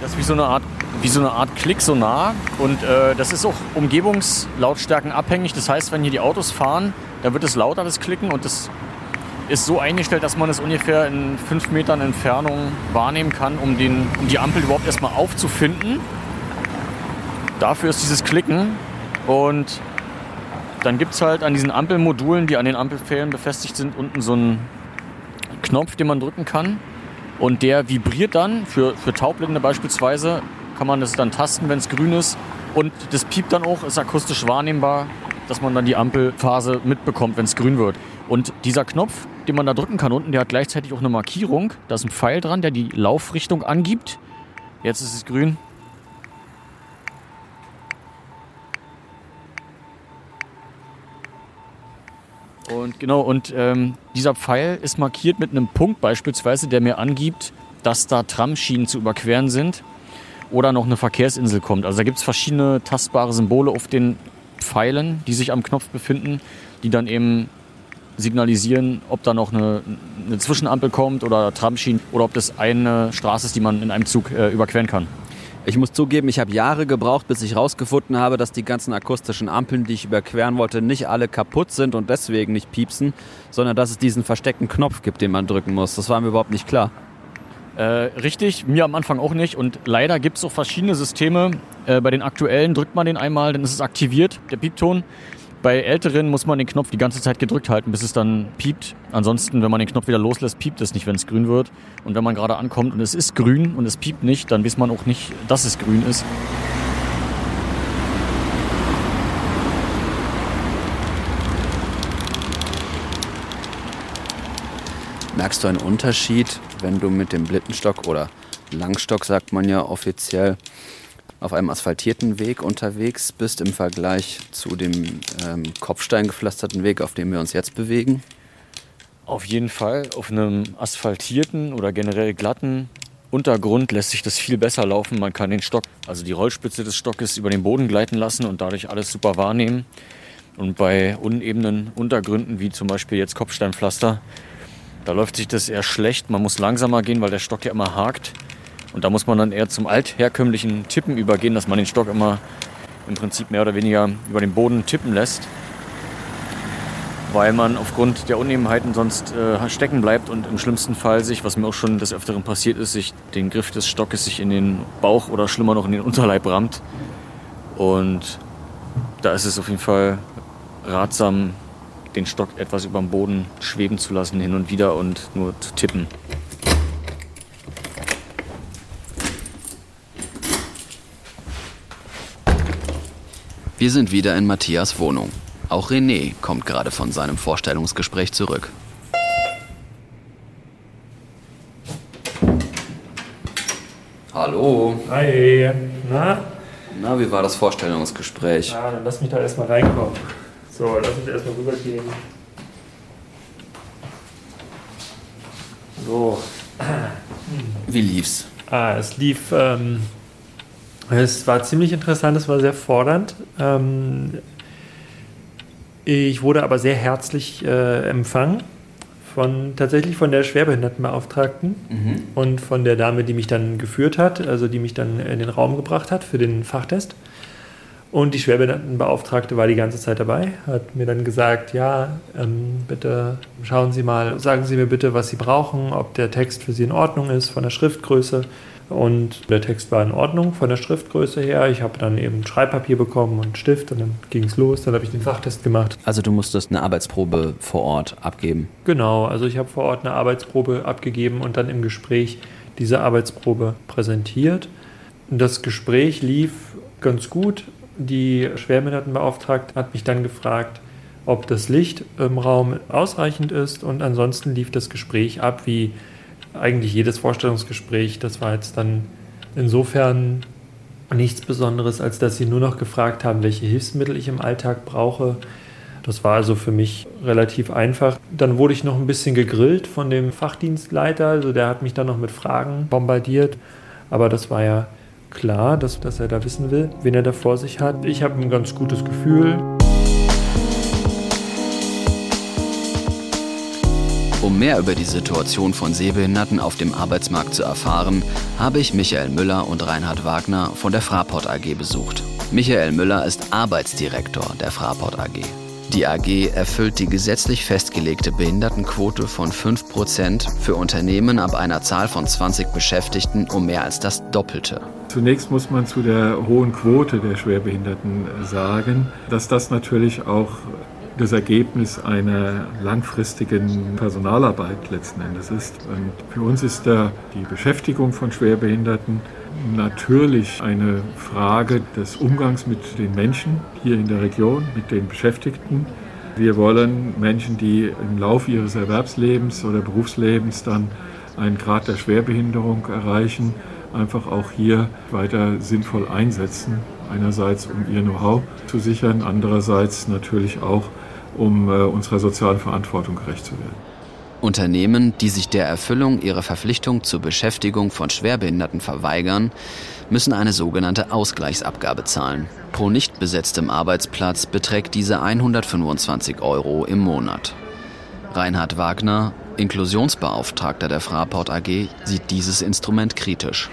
das ist wie so eine Art, wie so eine Art Klicksonar und äh, das ist auch Umgebungslautstärken abhängig. Das heißt, wenn hier die Autos fahren, dann wird es lauter, das Klicken und das ist so eingestellt, dass man es ungefähr in fünf Metern Entfernung wahrnehmen kann, um, den, um die Ampel überhaupt erstmal aufzufinden. Dafür ist dieses Klicken und dann gibt es halt an diesen Ampelmodulen, die an den Ampelpfählen befestigt sind, unten so einen Knopf, den man drücken kann. Und der vibriert dann, für, für Taubblinde beispielsweise, kann man das dann tasten, wenn es grün ist. Und das piept dann auch, ist akustisch wahrnehmbar, dass man dann die Ampelphase mitbekommt, wenn es grün wird. Und dieser Knopf, den man da drücken kann unten, der hat gleichzeitig auch eine Markierung. Da ist ein Pfeil dran, der die Laufrichtung angibt. Jetzt ist es grün. Und genau, und ähm, dieser Pfeil ist markiert mit einem Punkt beispielsweise, der mir angibt, dass da Tramschienen zu überqueren sind oder noch eine Verkehrsinsel kommt. Also da gibt es verschiedene tastbare Symbole auf den Pfeilen, die sich am Knopf befinden, die dann eben signalisieren, ob da noch eine, eine Zwischenampel kommt oder Tramschienen oder ob das eine Straße ist, die man in einem Zug äh, überqueren kann. Ich muss zugeben, ich habe Jahre gebraucht, bis ich herausgefunden habe, dass die ganzen akustischen Ampeln, die ich überqueren wollte, nicht alle kaputt sind und deswegen nicht piepsen, sondern dass es diesen versteckten Knopf gibt, den man drücken muss. Das war mir überhaupt nicht klar. Äh, richtig, mir am Anfang auch nicht. Und leider gibt es auch verschiedene Systeme. Äh, bei den aktuellen drückt man den einmal, dann ist es aktiviert, der Piepton. Bei älteren muss man den Knopf die ganze Zeit gedrückt halten, bis es dann piept. Ansonsten, wenn man den Knopf wieder loslässt, piept es nicht, wenn es grün wird. Und wenn man gerade ankommt und es ist grün und es piept nicht, dann weiß man auch nicht, dass es grün ist. Merkst du einen Unterschied, wenn du mit dem Blittenstock oder Langstock, sagt man ja offiziell, auf einem asphaltierten Weg unterwegs bist im Vergleich zu dem ähm, kopfsteingepflasterten Weg, auf dem wir uns jetzt bewegen? Auf jeden Fall auf einem asphaltierten oder generell glatten Untergrund lässt sich das viel besser laufen. Man kann den Stock, also die Rollspitze des Stockes über den Boden gleiten lassen und dadurch alles super wahrnehmen. Und bei unebenen Untergründen, wie zum Beispiel jetzt Kopfsteinpflaster, da läuft sich das eher schlecht. Man muss langsamer gehen, weil der Stock ja immer hakt. Und da muss man dann eher zum altherkömmlichen Tippen übergehen, dass man den Stock immer im Prinzip mehr oder weniger über den Boden tippen lässt weil man aufgrund der Unebenheiten sonst äh, stecken bleibt und im schlimmsten Fall sich, was mir auch schon des Öfteren passiert ist, sich den Griff des Stockes sich in den Bauch oder schlimmer noch in den Unterleib rammt. Und da ist es auf jeden Fall ratsam, den Stock etwas über dem Boden schweben zu lassen, hin und wieder und nur zu tippen. Wir sind wieder in Matthias Wohnung. Auch René kommt gerade von seinem Vorstellungsgespräch zurück. Hallo. Hi. Na? Na, wie war das Vorstellungsgespräch? Ja, dann lass mich da erstmal reinkommen. So, lass mich erstmal rübergehen. So. Wie lief's? Ah, es lief. Ähm, es war ziemlich interessant, es war sehr fordernd. Ähm, ich wurde aber sehr herzlich äh, empfangen von tatsächlich von der Schwerbehindertenbeauftragten mhm. und von der Dame, die mich dann geführt hat, also die mich dann in den Raum gebracht hat für den Fachtest. Und die Schwerbehindertenbeauftragte war die ganze Zeit dabei, hat mir dann gesagt, ja, ähm, bitte schauen Sie mal, sagen Sie mir bitte, was Sie brauchen, ob der Text für Sie in Ordnung ist von der Schriftgröße. Und der Text war in Ordnung von der Schriftgröße her. Ich habe dann eben Schreibpapier bekommen und Stift und dann ging es los. Dann habe ich den Fachtest gemacht. Also du musstest eine Arbeitsprobe vor Ort abgeben? Genau, also ich habe vor Ort eine Arbeitsprobe abgegeben und dann im Gespräch diese Arbeitsprobe präsentiert. Das Gespräch lief ganz gut. Die Schwerbehindertenbeauftragte hat mich dann gefragt, ob das Licht im Raum ausreichend ist und ansonsten lief das Gespräch ab wie eigentlich jedes Vorstellungsgespräch. Das war jetzt dann insofern nichts Besonderes, als dass sie nur noch gefragt haben, welche Hilfsmittel ich im Alltag brauche. Das war also für mich relativ einfach. Dann wurde ich noch ein bisschen gegrillt von dem Fachdienstleiter. Also der hat mich dann noch mit Fragen bombardiert. Aber das war ja klar, dass, dass er da wissen will, wen er da vor sich hat. Ich habe ein ganz gutes Gefühl. Um mehr über die Situation von Sehbehinderten auf dem Arbeitsmarkt zu erfahren, habe ich Michael Müller und Reinhard Wagner von der Fraport AG besucht. Michael Müller ist Arbeitsdirektor der Fraport AG. Die AG erfüllt die gesetzlich festgelegte Behindertenquote von 5% für Unternehmen ab einer Zahl von 20 Beschäftigten um mehr als das Doppelte. Zunächst muss man zu der hohen Quote der Schwerbehinderten sagen, dass das natürlich auch das Ergebnis einer langfristigen Personalarbeit letzten Endes ist. Und für uns ist da die Beschäftigung von Schwerbehinderten natürlich eine Frage des Umgangs mit den Menschen hier in der Region, mit den Beschäftigten. Wir wollen Menschen, die im Laufe ihres Erwerbslebens oder Berufslebens dann einen Grad der Schwerbehinderung erreichen, einfach auch hier weiter sinnvoll einsetzen. Einerseits, um ihr Know-how zu sichern, andererseits natürlich auch, um äh, unserer sozialen Verantwortung gerecht zu werden. Unternehmen, die sich der Erfüllung ihrer Verpflichtung zur Beschäftigung von Schwerbehinderten verweigern, müssen eine sogenannte Ausgleichsabgabe zahlen. Pro nicht besetztem Arbeitsplatz beträgt diese 125 Euro im Monat. Reinhard Wagner, Inklusionsbeauftragter der Fraport AG, sieht dieses Instrument kritisch.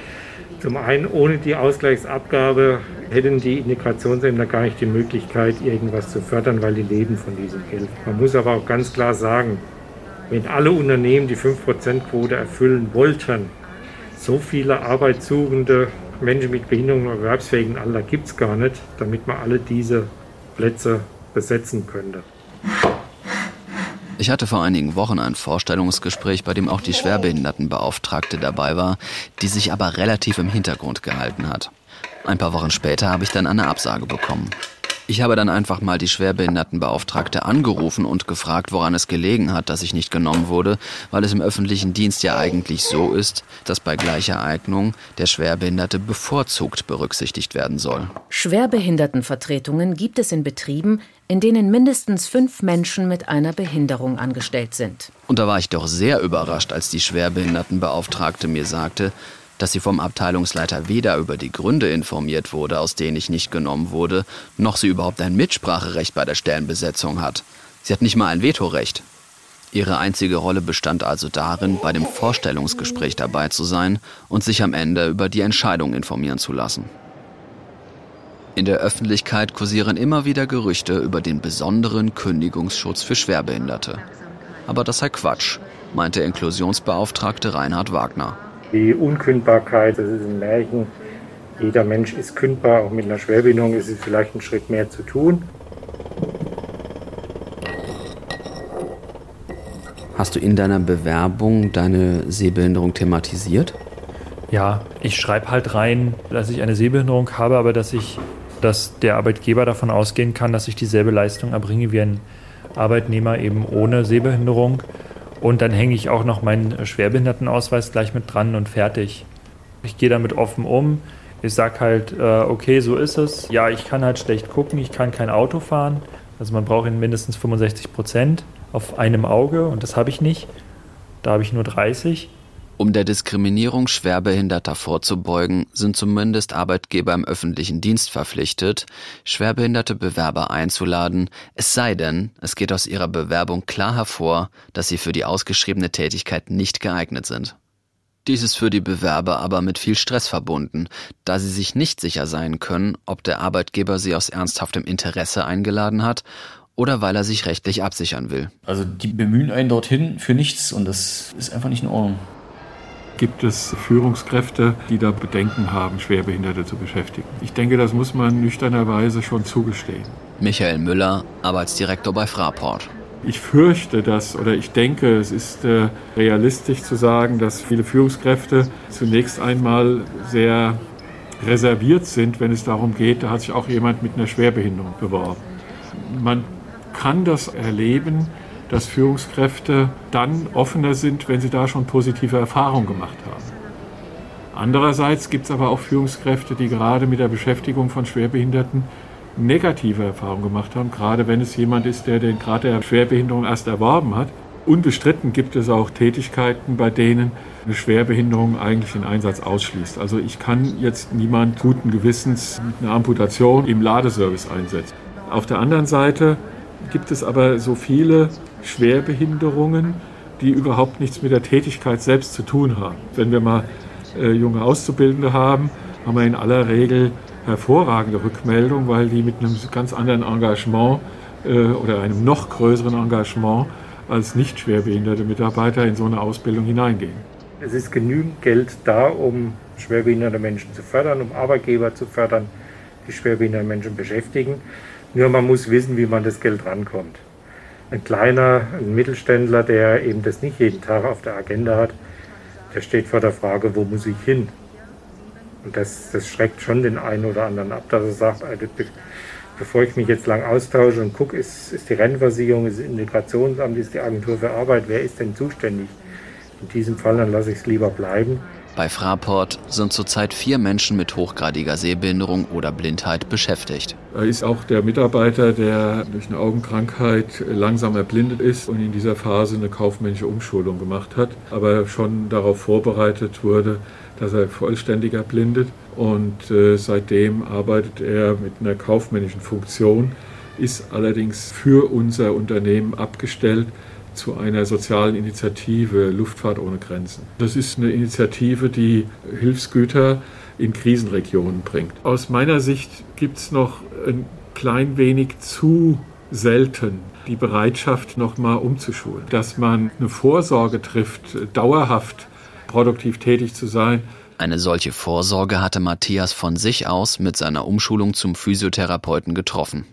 Zum einen, ohne die Ausgleichsabgabe hätten die Integrationsämter gar nicht die Möglichkeit, irgendwas zu fördern, weil die leben von diesem Geld. Man muss aber auch ganz klar sagen, wenn alle Unternehmen die 5%-Quote erfüllen wollten, so viele arbeitssuchende Menschen mit Behinderung und erwerbsfähigen Alter gibt es gar nicht, damit man alle diese Plätze besetzen könnte. Ich hatte vor einigen Wochen ein Vorstellungsgespräch, bei dem auch die Schwerbehindertenbeauftragte dabei war, die sich aber relativ im Hintergrund gehalten hat. Ein paar Wochen später habe ich dann eine Absage bekommen. Ich habe dann einfach mal die Schwerbehindertenbeauftragte angerufen und gefragt, woran es gelegen hat, dass ich nicht genommen wurde, weil es im öffentlichen Dienst ja eigentlich so ist, dass bei gleicher Eignung der Schwerbehinderte bevorzugt berücksichtigt werden soll. Schwerbehindertenvertretungen gibt es in Betrieben, in denen mindestens fünf Menschen mit einer Behinderung angestellt sind. Und da war ich doch sehr überrascht, als die Schwerbehindertenbeauftragte mir sagte, dass sie vom Abteilungsleiter weder über die Gründe informiert wurde, aus denen ich nicht genommen wurde, noch sie überhaupt ein Mitspracherecht bei der Stellenbesetzung hat. Sie hat nicht mal ein Vetorecht. Ihre einzige Rolle bestand also darin, bei dem Vorstellungsgespräch dabei zu sein und sich am Ende über die Entscheidung informieren zu lassen. In der Öffentlichkeit kursieren immer wieder Gerüchte über den besonderen Kündigungsschutz für Schwerbehinderte. Aber das sei Quatsch, meinte Inklusionsbeauftragte Reinhard Wagner. Die Unkündbarkeit, das ist ein Märchen. Jeder Mensch ist kündbar, auch mit einer Schwerbehinderung ist es vielleicht ein Schritt mehr zu tun. Hast du in deiner Bewerbung deine Sehbehinderung thematisiert? Ja, ich schreibe halt rein, dass ich eine Sehbehinderung habe, aber dass ich, dass der Arbeitgeber davon ausgehen kann, dass ich dieselbe Leistung erbringe wie ein Arbeitnehmer eben ohne Sehbehinderung. Und dann hänge ich auch noch meinen Schwerbehindertenausweis gleich mit dran und fertig. Ich gehe damit offen um. Ich sage halt, äh, okay, so ist es. Ja, ich kann halt schlecht gucken, ich kann kein Auto fahren. Also man braucht mindestens 65 Prozent auf einem Auge und das habe ich nicht. Da habe ich nur 30. Um der Diskriminierung Schwerbehinderter vorzubeugen, sind zumindest Arbeitgeber im öffentlichen Dienst verpflichtet, schwerbehinderte Bewerber einzuladen, es sei denn, es geht aus ihrer Bewerbung klar hervor, dass sie für die ausgeschriebene Tätigkeit nicht geeignet sind. Dies ist für die Bewerber aber mit viel Stress verbunden, da sie sich nicht sicher sein können, ob der Arbeitgeber sie aus ernsthaftem Interesse eingeladen hat oder weil er sich rechtlich absichern will. Also die bemühen einen dorthin für nichts und das ist einfach nicht in Ordnung gibt es Führungskräfte, die da Bedenken haben, Schwerbehinderte zu beschäftigen. Ich denke, das muss man nüchternerweise schon zugestehen. Michael Müller, Arbeitsdirektor bei Fraport. Ich fürchte, dass oder ich denke, es ist äh, realistisch zu sagen, dass viele Führungskräfte zunächst einmal sehr reserviert sind, wenn es darum geht, da hat sich auch jemand mit einer Schwerbehinderung beworben. Man kann das erleben, dass Führungskräfte dann offener sind, wenn sie da schon positive Erfahrungen gemacht haben. Andererseits gibt es aber auch Führungskräfte, die gerade mit der Beschäftigung von Schwerbehinderten negative Erfahrungen gemacht haben, gerade wenn es jemand ist, der den Grad der Schwerbehinderung erst erworben hat. Unbestritten gibt es auch Tätigkeiten, bei denen eine Schwerbehinderung eigentlich den Einsatz ausschließt. Also ich kann jetzt niemand guten Gewissens mit einer Amputation im Ladeservice einsetzen. Auf der anderen Seite gibt es aber so viele Schwerbehinderungen, die überhaupt nichts mit der Tätigkeit selbst zu tun haben. Wenn wir mal äh, junge Auszubildende haben, haben wir in aller Regel hervorragende Rückmeldungen, weil die mit einem ganz anderen Engagement äh, oder einem noch größeren Engagement als nicht schwerbehinderte Mitarbeiter in so eine Ausbildung hineingehen. Es ist genügend Geld da, um schwerbehinderte Menschen zu fördern, um Arbeitgeber zu fördern, die schwerbehinderte Menschen beschäftigen. Nur man muss wissen, wie man das Geld rankommt ein kleiner, ein Mittelständler, der eben das nicht jeden Tag auf der Agenda hat, der steht vor der Frage, wo muss ich hin? Und das, das schreckt schon den einen oder anderen ab, dass er sagt, also, bevor ich mich jetzt lang austausche und gucke, ist, ist die Rentenversicherung, ist das Integrationsamt, ist die Agentur für Arbeit, wer ist denn zuständig? In diesem Fall, dann lasse ich es lieber bleiben. Bei Fraport sind zurzeit vier Menschen mit hochgradiger Sehbehinderung oder Blindheit beschäftigt. Da ist auch der Mitarbeiter, der durch eine Augenkrankheit langsam erblindet ist und in dieser Phase eine kaufmännische Umschulung gemacht hat, aber schon darauf vorbereitet wurde, dass er vollständig erblindet. Und äh, seitdem arbeitet er mit einer kaufmännischen Funktion, ist allerdings für unser Unternehmen abgestellt zu einer sozialen Initiative Luftfahrt ohne Grenzen. Das ist eine Initiative, die Hilfsgüter in Krisenregionen bringt. Aus meiner Sicht gibt es noch ein klein wenig zu selten die Bereitschaft, nochmal umzuschulen. Dass man eine Vorsorge trifft, dauerhaft produktiv tätig zu sein. Eine solche Vorsorge hatte Matthias von sich aus mit seiner Umschulung zum Physiotherapeuten getroffen.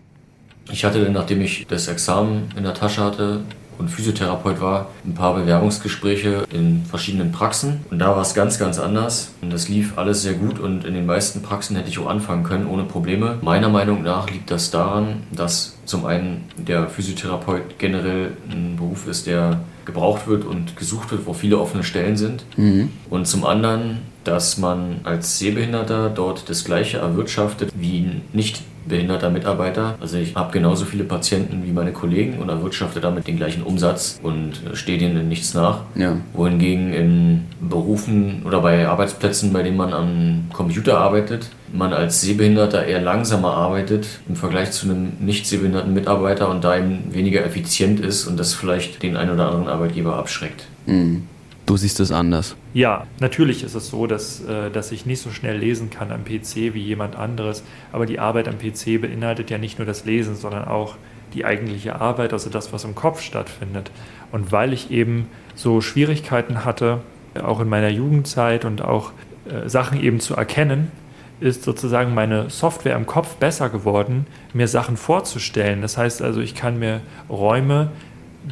Ich hatte, nachdem ich das Examen in der Tasche hatte, und Physiotherapeut war, ein paar Bewerbungsgespräche in verschiedenen Praxen. Und da war es ganz, ganz anders. Und das lief alles sehr gut und in den meisten Praxen hätte ich auch anfangen können ohne Probleme. Meiner Meinung nach liegt das daran, dass zum einen der Physiotherapeut generell ein Beruf ist, der gebraucht wird und gesucht wird, wo viele offene Stellen sind. Mhm. Und zum anderen, dass man als Sehbehinderter dort das Gleiche erwirtschaftet wie ein nicht behinderter Mitarbeiter. Also ich habe genauso viele Patienten wie meine Kollegen und erwirtschafte damit den gleichen Umsatz und äh, stehe denen in nichts nach. Ja. Wohingegen in Berufen oder bei Arbeitsplätzen, bei denen man am Computer arbeitet, man als Sehbehinderter eher langsamer arbeitet im Vergleich zu einem nicht sehbehinderten Mitarbeiter und da eben weniger effizient ist und das vielleicht den einen oder anderen Arbeitgeber abschreckt. Mhm. Du siehst es anders. Ja, natürlich ist es so, dass, äh, dass ich nicht so schnell lesen kann am PC wie jemand anderes. Aber die Arbeit am PC beinhaltet ja nicht nur das Lesen, sondern auch die eigentliche Arbeit, also das, was im Kopf stattfindet. Und weil ich eben so Schwierigkeiten hatte, auch in meiner Jugendzeit und auch äh, Sachen eben zu erkennen, ist sozusagen meine Software im Kopf besser geworden, mir Sachen vorzustellen. Das heißt also, ich kann mir Räume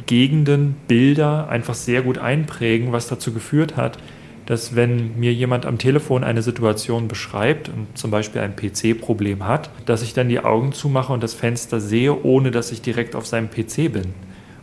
Gegenden, Bilder einfach sehr gut einprägen, was dazu geführt hat, dass wenn mir jemand am Telefon eine Situation beschreibt und zum Beispiel ein PC-Problem hat, dass ich dann die Augen zumache und das Fenster sehe, ohne dass ich direkt auf seinem PC bin.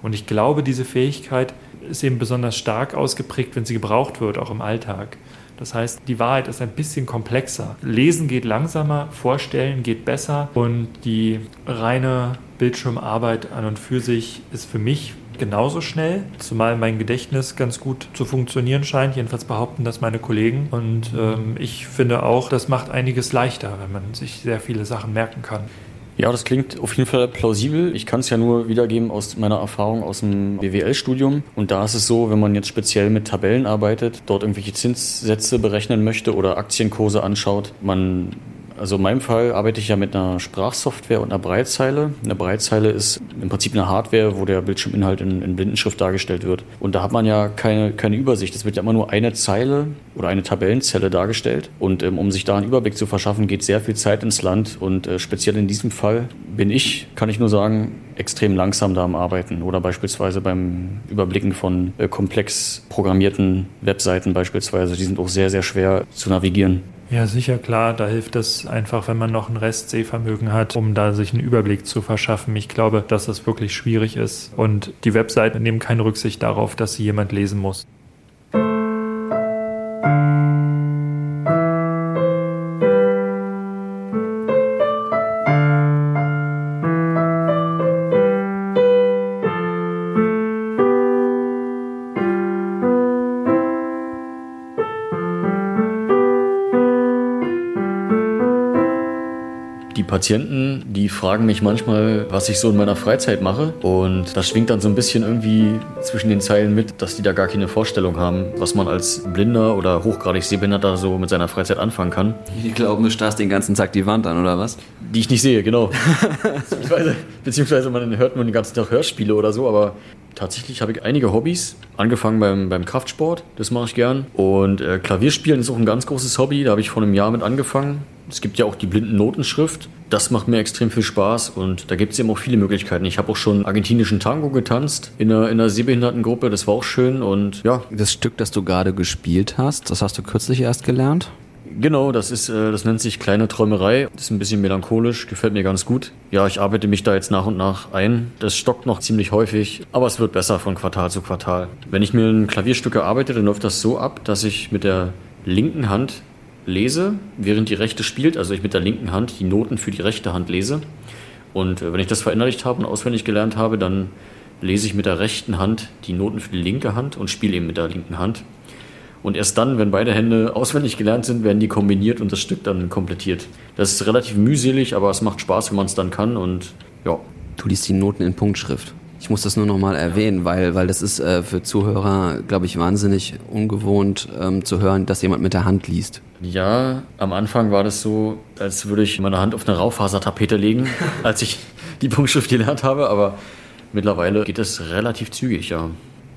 Und ich glaube, diese Fähigkeit ist eben besonders stark ausgeprägt, wenn sie gebraucht wird, auch im Alltag. Das heißt, die Wahrheit ist ein bisschen komplexer. Lesen geht langsamer, Vorstellen geht besser und die reine Bildschirmarbeit an und für sich ist für mich genauso schnell, zumal mein Gedächtnis ganz gut zu funktionieren scheint. Jedenfalls behaupten das meine Kollegen. Und ähm, ich finde auch, das macht einiges leichter, wenn man sich sehr viele Sachen merken kann. Ja, das klingt auf jeden Fall plausibel. Ich kann es ja nur wiedergeben aus meiner Erfahrung aus dem BWL-Studium. Und da ist es so, wenn man jetzt speziell mit Tabellen arbeitet, dort irgendwelche Zinssätze berechnen möchte oder Aktienkurse anschaut, man also in meinem Fall arbeite ich ja mit einer Sprachsoftware und einer Breitzeile. Eine Breitzeile ist im Prinzip eine Hardware, wo der Bildschirminhalt in, in Blindenschrift dargestellt wird. Und da hat man ja keine, keine Übersicht. Es wird ja immer nur eine Zeile oder eine Tabellenzelle dargestellt. Und ähm, um sich da einen Überblick zu verschaffen, geht sehr viel Zeit ins Land. Und äh, speziell in diesem Fall bin ich, kann ich nur sagen, extrem langsam da am Arbeiten. Oder beispielsweise beim Überblicken von äh, komplex programmierten Webseiten beispielsweise. Die sind auch sehr, sehr schwer zu navigieren. Ja, sicher, klar. Da hilft es einfach, wenn man noch ein Rest Sehvermögen hat, um da sich einen Überblick zu verschaffen. Ich glaube, dass das wirklich schwierig ist. Und die Webseiten nehmen keine Rücksicht darauf, dass sie jemand lesen muss. Patienten, die fragen mich manchmal, was ich so in meiner Freizeit mache. Und das schwingt dann so ein bisschen irgendwie zwischen den Zeilen mit, dass die da gar keine Vorstellung haben, was man als Blinder oder hochgradig Sehbehinderter so mit seiner Freizeit anfangen kann. Die glauben, du starrst den ganzen Tag die Wand an, oder was? Die ich nicht sehe, genau. beziehungsweise, beziehungsweise man hört nur den ganzen Tag Hörspiele oder so, aber tatsächlich habe ich einige Hobbys. Angefangen beim, beim Kraftsport, das mache ich gern. Und äh, Klavierspielen ist auch ein ganz großes Hobby, da habe ich vor einem Jahr mit angefangen. Es gibt ja auch die blinden Notenschrift. Das macht mir extrem viel Spaß und da gibt es eben auch viele Möglichkeiten. Ich habe auch schon argentinischen Tango getanzt in einer, in einer Sehbehindertengruppe, das war auch schön und ja. Das Stück, das du gerade gespielt hast, das hast du kürzlich erst gelernt? Genau, das ist, äh, das nennt sich kleine Träumerei. Das ist ein bisschen melancholisch, gefällt mir ganz gut. Ja, ich arbeite mich da jetzt nach und nach ein. Das stockt noch ziemlich häufig, aber es wird besser von Quartal zu Quartal. Wenn ich mir ein Klavierstück erarbeite, dann läuft das so ab, dass ich mit der linken Hand lese, während die rechte spielt, also ich mit der linken Hand die Noten für die rechte Hand lese. Und äh, wenn ich das verinnerlicht habe und auswendig gelernt habe, dann lese ich mit der rechten Hand die Noten für die linke Hand und spiele eben mit der linken Hand. Und erst dann, wenn beide Hände auswendig gelernt sind, werden die kombiniert und das Stück dann komplettiert. Das ist relativ mühselig, aber es macht Spaß, wenn man es dann kann und ja. Du liest die Noten in Punktschrift. Ich muss das nur noch mal erwähnen, weil, weil das ist äh, für Zuhörer, glaube ich, wahnsinnig ungewohnt ähm, zu hören, dass jemand mit der Hand liest. Ja, am Anfang war das so, als würde ich meine Hand auf eine Raufasertapete legen, als ich die Punktschrift gelernt habe, aber mittlerweile geht das relativ zügig, ja.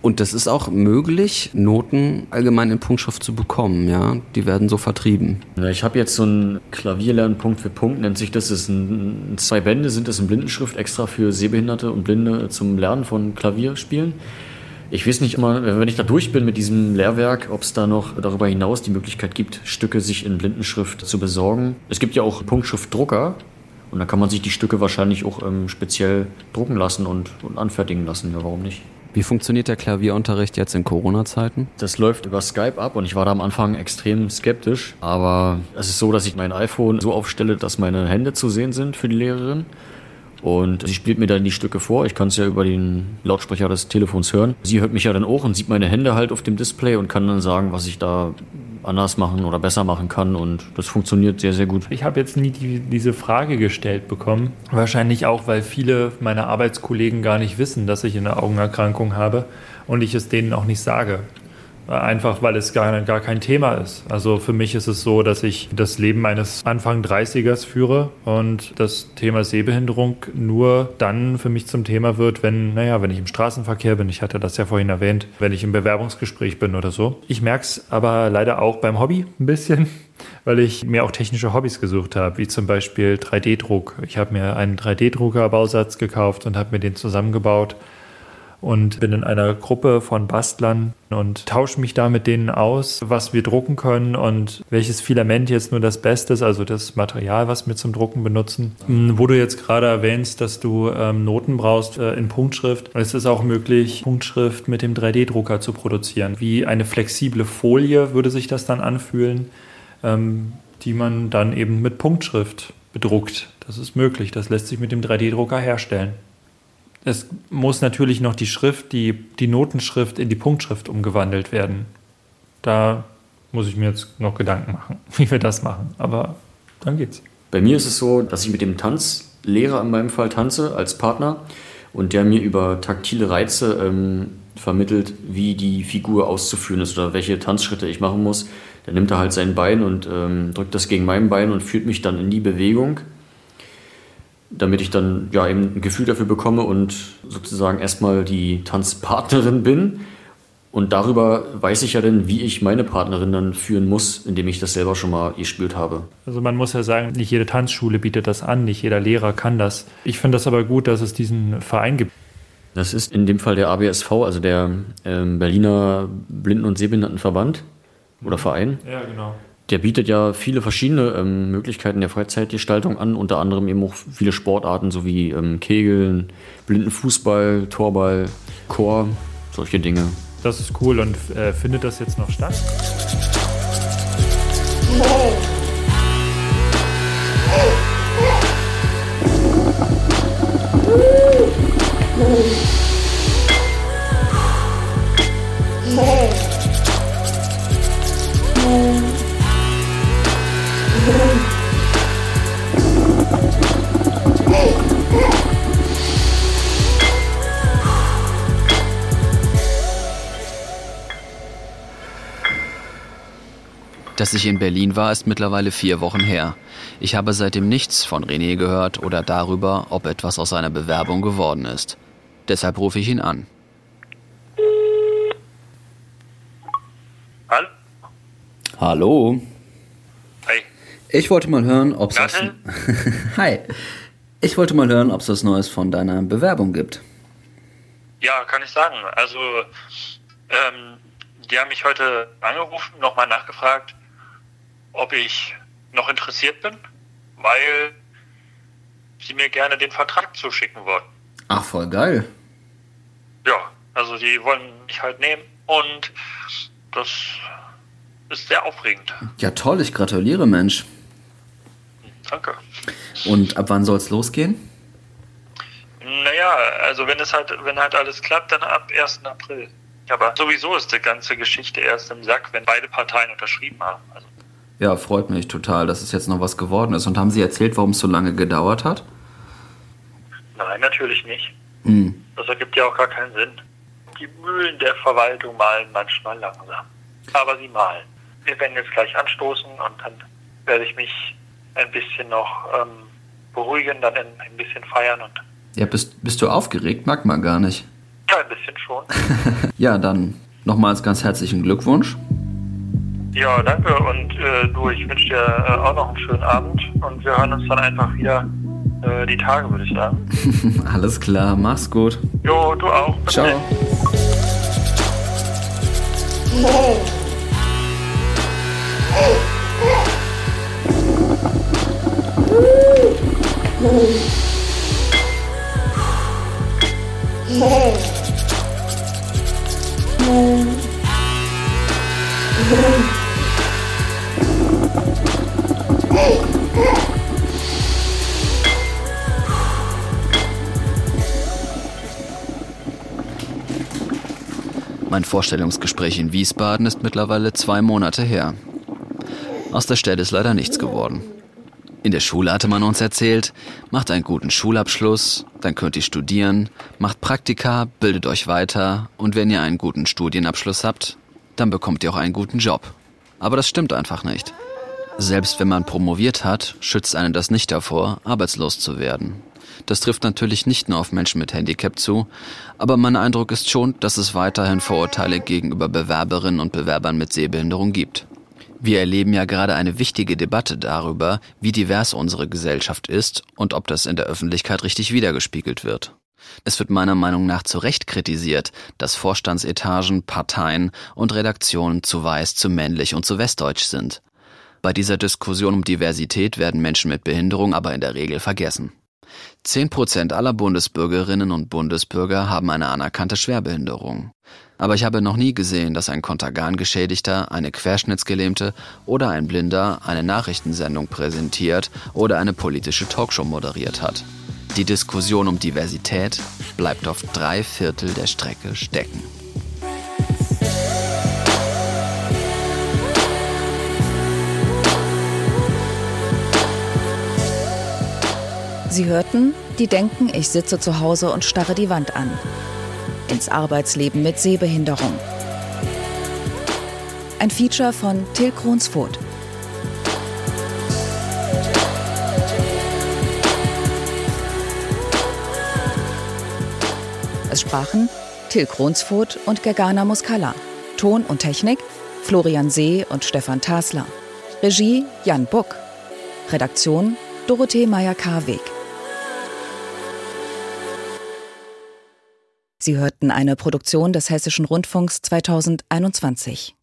Und das ist auch möglich, Noten allgemein in Punktschrift zu bekommen, ja. Die werden so vertrieben. Ja, ich habe jetzt so ein Klavierlernen Punkt für Punkt, nennt sich das. das ist ein, zwei Bände sind das in Blindenschrift extra für Sehbehinderte und Blinde zum Lernen von Klavierspielen. Ich weiß nicht immer, wenn ich da durch bin mit diesem Lehrwerk, ob es da noch darüber hinaus die Möglichkeit gibt, Stücke sich in Blindenschrift zu besorgen. Es gibt ja auch Punktschriftdrucker und da kann man sich die Stücke wahrscheinlich auch ähm, speziell drucken lassen und, und anfertigen lassen. Ja, warum nicht? Wie funktioniert der Klavierunterricht jetzt in Corona-Zeiten? Das läuft über Skype ab und ich war da am Anfang extrem skeptisch. Aber es ist so, dass ich mein iPhone so aufstelle, dass meine Hände zu sehen sind für die Lehrerin. Und sie spielt mir dann die Stücke vor. Ich kann es ja über den Lautsprecher des Telefons hören. Sie hört mich ja dann auch und sieht meine Hände halt auf dem Display und kann dann sagen, was ich da anders machen oder besser machen kann. Und das funktioniert sehr, sehr gut. Ich habe jetzt nie die, diese Frage gestellt bekommen. Wahrscheinlich auch, weil viele meiner Arbeitskollegen gar nicht wissen, dass ich eine Augenerkrankung habe und ich es denen auch nicht sage. Einfach weil es gar, gar kein Thema ist. Also für mich ist es so, dass ich das Leben eines Anfang 30ers führe und das Thema Sehbehinderung nur dann für mich zum Thema wird, wenn, naja, wenn ich im Straßenverkehr bin. Ich hatte das ja vorhin erwähnt, wenn ich im Bewerbungsgespräch bin oder so. Ich merke es aber leider auch beim Hobby ein bisschen, weil ich mir auch technische Hobbys gesucht habe, wie zum Beispiel 3D-Druck. Ich habe mir einen 3D-Drucker-Bausatz gekauft und habe mir den zusammengebaut und bin in einer Gruppe von Bastlern und tausche mich da mit denen aus, was wir drucken können und welches Filament jetzt nur das Beste ist, also das Material, was wir zum Drucken benutzen. Hm, wo du jetzt gerade erwähnst, dass du ähm, Noten brauchst äh, in Punktschrift, es ist auch möglich, Punktschrift mit dem 3D-Drucker zu produzieren. Wie eine flexible Folie würde sich das dann anfühlen, ähm, die man dann eben mit Punktschrift bedruckt. Das ist möglich, das lässt sich mit dem 3D-Drucker herstellen. Es muss natürlich noch die Schrift, die, die Notenschrift in die Punktschrift umgewandelt werden. Da muss ich mir jetzt noch Gedanken machen, wie wir das machen. Aber dann geht's. Bei mir ist es so, dass ich mit dem Tanzlehrer in meinem Fall tanze als Partner und der mir über taktile Reize ähm, vermittelt, wie die Figur auszuführen ist oder welche Tanzschritte ich machen muss. Dann nimmt er halt sein Bein und ähm, drückt das gegen mein Bein und führt mich dann in die Bewegung damit ich dann ja eben ein Gefühl dafür bekomme und sozusagen erstmal die Tanzpartnerin bin. Und darüber weiß ich ja dann, wie ich meine Partnerin dann führen muss, indem ich das selber schon mal gespielt habe. Also man muss ja sagen, nicht jede Tanzschule bietet das an, nicht jeder Lehrer kann das. Ich finde das aber gut, dass es diesen Verein gibt. Das ist in dem Fall der ABSV, also der ähm, Berliner Blinden- und Sehbehindertenverband oder Verein. Ja, genau. Der bietet ja viele verschiedene ähm, Möglichkeiten der Freizeitgestaltung an, unter anderem eben auch viele Sportarten sowie ähm, Kegeln, Blindenfußball, Torball, Chor, solche Dinge. Das ist cool und äh, findet das jetzt noch statt? Dass ich in Berlin war, ist mittlerweile vier Wochen her. Ich habe seitdem nichts von René gehört oder darüber, ob etwas aus seiner Bewerbung geworden ist. Deshalb rufe ich ihn an. Hallo? Hallo. Hi. Ich wollte mal hören, ob es was... Hi. Ich wollte mal hören, ob es was Neues von deiner Bewerbung gibt. Ja, kann ich sagen. Also, ähm, die haben mich heute angerufen, nochmal nachgefragt, ob ich noch interessiert bin, weil sie mir gerne den Vertrag zuschicken wollen. Ach, voll geil. Ja, also die wollen mich halt nehmen und das ist sehr aufregend. Ja, toll, ich gratuliere, Mensch. Danke. Und ab wann soll es losgehen? Naja, also wenn es halt, wenn halt alles klappt, dann ab 1. April. Aber sowieso ist die ganze Geschichte erst im Sack, wenn beide Parteien unterschrieben haben. Also, Ja, freut mich total, dass es jetzt noch was geworden ist. Und haben Sie erzählt, warum es so lange gedauert hat? nein, natürlich nicht. Hm. Das ergibt ja auch gar keinen Sinn. Die Mühlen der Verwaltung malen manchmal langsam. Aber sie malen. Wir werden jetzt gleich anstoßen und dann werde ich mich ein bisschen noch ähm, beruhigen, dann ein, ein bisschen feiern und Ja, bist, bist du aufgeregt? Mag man gar nicht. ja, ein bisschen schon. Ja, dann nochmals ganz herzlichen Glückwunsch. Ja, danke und äh, du, ich wünsche dir äh, auch noch einen schönen Abend und wir hören uns dann einfach wieder äh, die Tage, würde ich sagen. Alles klar, mach's gut. Jo, du auch. Bis Ciao. Mein Vorstellungsgespräch in Wiesbaden ist mittlerweile zwei Monate her. Aus der Stelle ist leider nichts geworden. In der Schule hatte man uns erzählt, macht einen guten Schulabschluss, dann könnt ihr studieren, macht Praktika, bildet euch weiter und wenn ihr einen guten Studienabschluss habt, dann bekommt ihr auch einen guten Job. Aber das stimmt einfach nicht. Selbst wenn man promoviert hat, schützt einen das nicht davor, arbeitslos zu werden. Das trifft natürlich nicht nur auf Menschen mit Handicap zu, aber mein Eindruck ist schon, dass es weiterhin Vorurteile gegenüber Bewerberinnen und Bewerbern mit Sehbehinderung gibt. Wir erleben ja gerade eine wichtige Debatte darüber, wie divers unsere Gesellschaft ist und ob das in der Öffentlichkeit richtig wiedergespiegelt wird. Es wird meiner Meinung nach zu Recht kritisiert, dass Vorstandsetagen, Parteien und Redaktionen zu weiß, zu männlich und zu westdeutsch sind. Bei dieser Diskussion um Diversität werden Menschen mit Behinderung aber in der Regel vergessen. Zehn Prozent aller Bundesbürgerinnen und Bundesbürger haben eine anerkannte Schwerbehinderung. Aber ich habe noch nie gesehen, dass ein Kontergan-Geschädigter, eine Querschnittsgelähmte oder ein Blinder eine Nachrichtensendung präsentiert oder eine politische Talkshow moderiert hat. Die Diskussion um Diversität bleibt auf drei Viertel der Strecke stecken. Sie hörten, die denken, ich sitze zu Hause und starre die Wand an. Ins Arbeitsleben mit Sehbehinderung. Ein Feature von Till Kronsfoth. Es sprachen Till Kronsfoth und Gergana Muscala. Ton und Technik Florian See und Stefan Tasler. Regie Jan Buck. Redaktion Dorothee Meyer-Karweg. Sie hörten eine Produktion des Hessischen Rundfunks 2021.